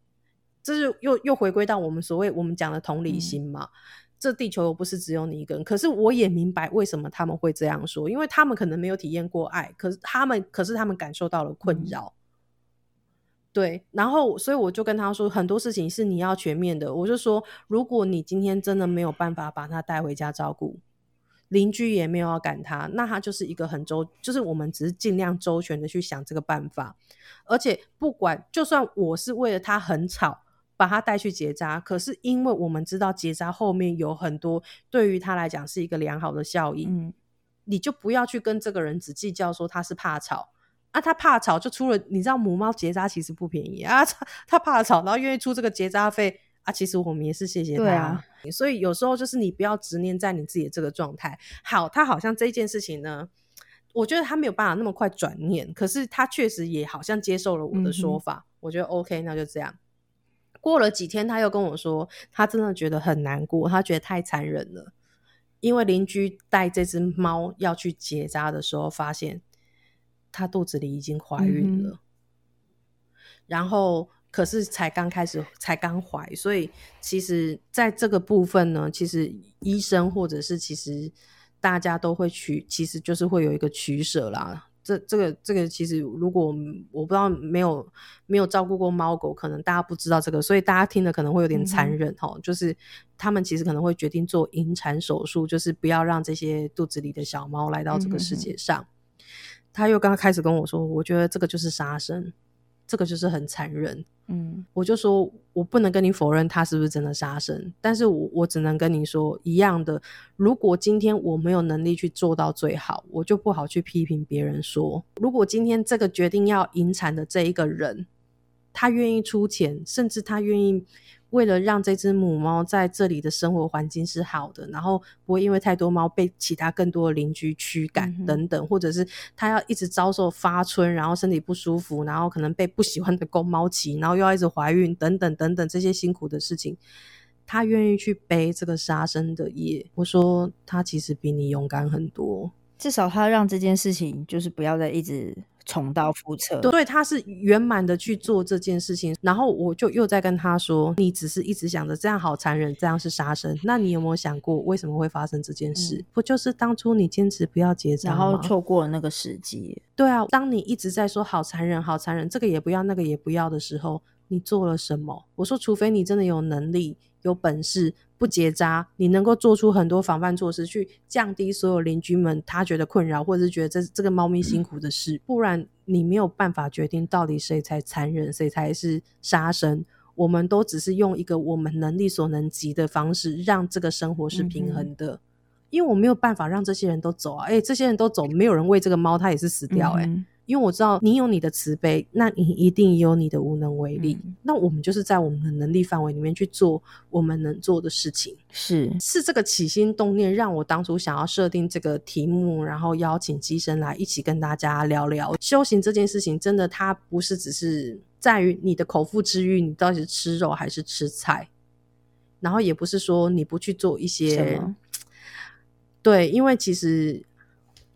这是又又回归到我们所谓我们讲的同理心嘛？这地球又不是只有你一个人，可是我也明白为什么他们会这样说，因为他们可能没有体验过爱，可是他们，可是他们感受到了困扰。对，然后所以我就跟他说，很多事情是你要全面的。我就说，如果你今天真的没有办法把他带回家照顾，邻居也没有要赶他，那他就是一个很周，就是我们只是尽量周全的去想这个办法。而且不管，就算我是为了他很吵把他带去结扎，可是因为我们知道结扎后面有很多对于他来讲是一个良好的效应，你就不要去跟这个人只计较说他是怕吵。啊，他怕吵，就出了。你知道母猫结扎其实不便宜啊，他怕吵，然后愿意出这个结扎费啊。其实我们也是谢谢他。啊，所以有时候就是你不要执念在你自己的这个状态。好，他好像这件事情呢，我觉得他没有办法那么快转念，可是他确实也好像接受了我的说法。我觉得 OK，那就这样。过了几天，他又跟我说，他真的觉得很难过，他觉得太残忍了，因为邻居带这只猫要去结扎的时候，发现。她肚子里已经怀孕了，然后可是才刚开始，才刚怀，所以其实在这个部分呢，其实医生或者是其实大家都会取，其实就是会有一个取舍啦。这这个这个其实如果我不知道没有没有照顾过猫狗，可能大家不知道这个，所以大家听的可能会有点残忍哈。就是他们其实可能会决定做引产手术，就是不要让这些肚子里的小猫来到这个世界上。他又刚刚开始跟我说，我觉得这个就是杀生，这个就是很残忍。嗯，我就说我不能跟你否认他是不是真的杀生，但是我我只能跟你说一样的，如果今天我没有能力去做到最好，我就不好去批评别人说，如果今天这个决定要引产的这一个人，他愿意出钱，甚至他愿意。为了让这只母猫在这里的生活环境是好的，然后不会因为太多猫被其他更多的邻居驱赶等等，或者是它要一直遭受发春，然后身体不舒服，然后可能被不喜欢的公猫骑，然后又要一直怀孕等等等等这些辛苦的事情，它愿意去背这个杀生的业。我说它其实比你勇敢很多，至少它让这件事情就是不要再一直。重蹈覆辙，对，他是圆满的去做这件事情，然后我就又在跟他说，你只是一直想着这样好残忍，这样是杀生，那你有没有想过为什么会发生这件事？不就是当初你坚持不要结扎，然后错过了那个时机？对啊，当你一直在说好残忍、好残忍，这个也不要，那个也不要的时候，你做了什么？我说，除非你真的有能力。有本事不结扎，你能够做出很多防范措施，去降低所有邻居们他觉得困扰，或者是觉得这这个猫咪辛苦的事。不然你没有办法决定到底谁才残忍，谁才是杀生。我们都只是用一个我们能力所能及的方式，让这个生活是平衡的。因为我没有办法让这些人都走啊，哎，这些人都走，没有人喂这个猫，它也是死掉，哎。因为我知道你有你的慈悲，那你一定有你的无能为力。那我们就是在我们的能力范围里面去做我们能做的事情。是是这个起心动念让我当初想要设定这个题目，然后邀请机身来一起跟大家聊聊修行这件事情。真的，它不是只是在于你的口腹之欲，你到底是吃肉还是吃菜，然后也不是说你不去做一些。对，因为其实。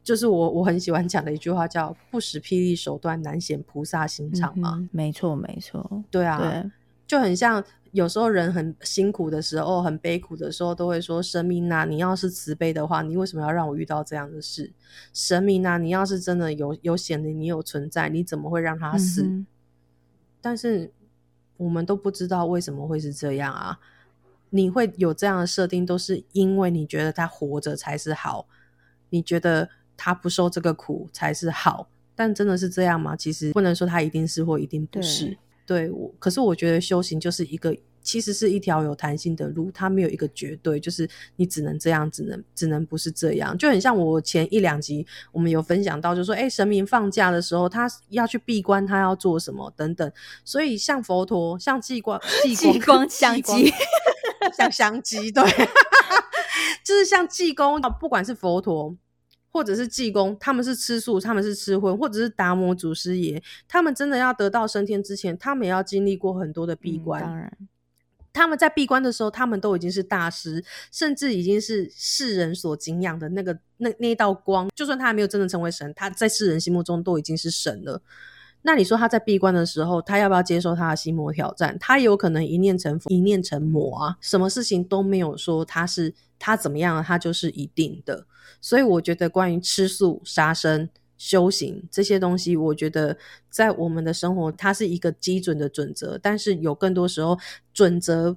就是我我很喜欢讲的一句话，叫“不使霹雳手段，难显菩萨心肠”嘛。没错，没错。对啊，对，就很像有时候人很辛苦的时候，很悲苦的时候，都会说：“神明呐，你要是慈悲的话，你为什么要让我遇到这样的事？神明呐，你要是真的有有显灵，你有存在，你怎么会让他死？”但是我们都不知道为什么会是这样啊！你会有这样的设定，都是因为你觉得他活着才是好，你觉得。他不受这个苦才是好，但真的是这样吗？其实不能说他一定是或一定不是。对，我可是我觉得修行就是一个，其实是一条有弹性的路，它没有一个绝对，就是你只能这样，只能只能不是这样。就很像我前一两集我们有分享到，就说哎，神明放假的时候，他要去闭关，他要做什么等等。所以像佛陀，像济光，济光相机，像相机，对，就是像济公，不管是佛陀。或者是济公，他们是吃素，他们是吃荤，或者是达摩祖师爷，他们真的要得到升天之前，他们也要经历过很多的闭关。当然，他们在闭关的时候，他们都已经是大师，甚至已经是世人所敬仰的那个那那道光。就算他还没有真的成为神，他在世人心目中都已经是神了。那你说他在闭关的时候，他要不要接受他的心魔挑战？他有可能一念成佛，一念成魔啊！什么事情都没有说他是他怎么样，他就是一定的。所以我觉得，关于吃素、杀生、修行这些东西，我觉得在我们的生活，它是一个基准的准则。但是有更多时候，准则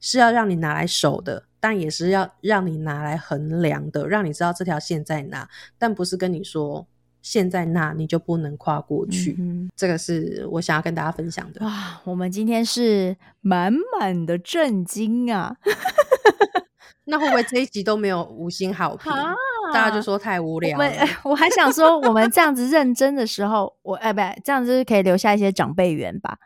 是要让你拿来守的，但也是要让你拿来衡量的，让你知道这条线在哪。但不是跟你说线在那，你就不能跨过去。这个是我想要跟大家分享的。哇，我们今天是满满的震惊啊！那会不会这一集都没有五星好评？大家就说太无聊。我我还想说，我们这样子认真的时候，我哎不，这样子可以留下一些长辈缘吧。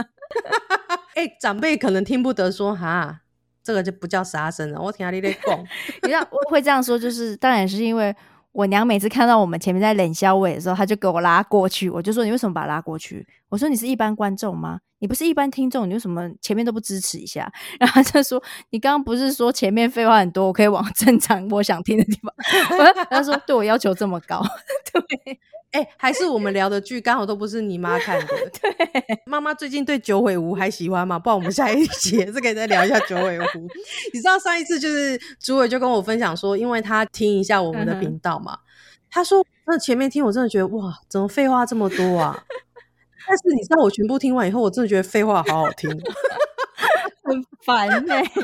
哎，长辈可能听不得说哈，这个就不叫杀生了。我听你在讲，你知道我会这样说，就是当然是因为。我娘每次看到我们前面在冷笑尾的时候，她就给我拉过去。我就说：“你为什么把她拉过去？”我说：“你是一般观众吗？你不是一般听众，你为什么前面都不支持一下？” 然后他就说：“你刚刚不是说前面废话很多，我可以往 正常我想听的地方？”他说：“对我要求这么高。”对。哎，还是我们聊的剧刚好都不是你妈看的。对，妈妈最近对九尾狐还喜欢吗？不然我们下一节是可以再聊一下九尾狐。你知道上一次就是朱伟就跟我分享说，因为他听一下我们的频道嘛，他说那前面听我真的觉得哇，怎么废话这么多啊？但是你知道我全部听完以后，我真的觉得废话好好听，很烦哎。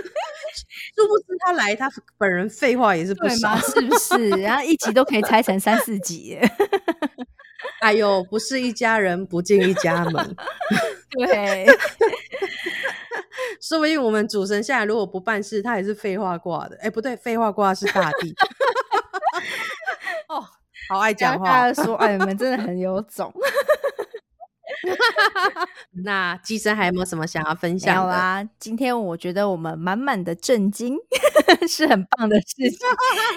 殊不知他来，他本人废话也是不少，是不是？然后一集都可以拆成三四集。哎呦，不是一家人不进一家门。对，说不定我们主神下来如果不办事，他也是废话挂的。哎，不对，废话挂是大地。哦，好爱讲话。大家说，哎，你们真的很有种。那机身还有没有什么想要分享有啊，今天我觉得我们满满的震惊，是很棒的事情。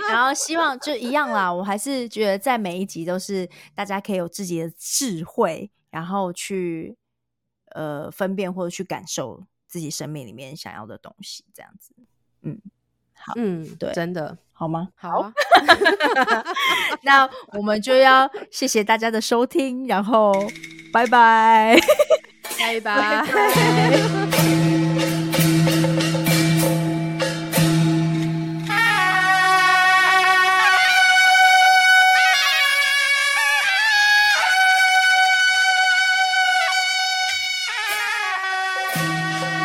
然后希望就一样啦，我还是觉得在每一集都是大家可以有自己的智慧，然后去呃分辨或者去感受自己生命里面想要的东西，这样子。嗯，好，嗯，对，真的好吗？好，那我们就要谢谢大家的收听，然后。拜拜，拜拜。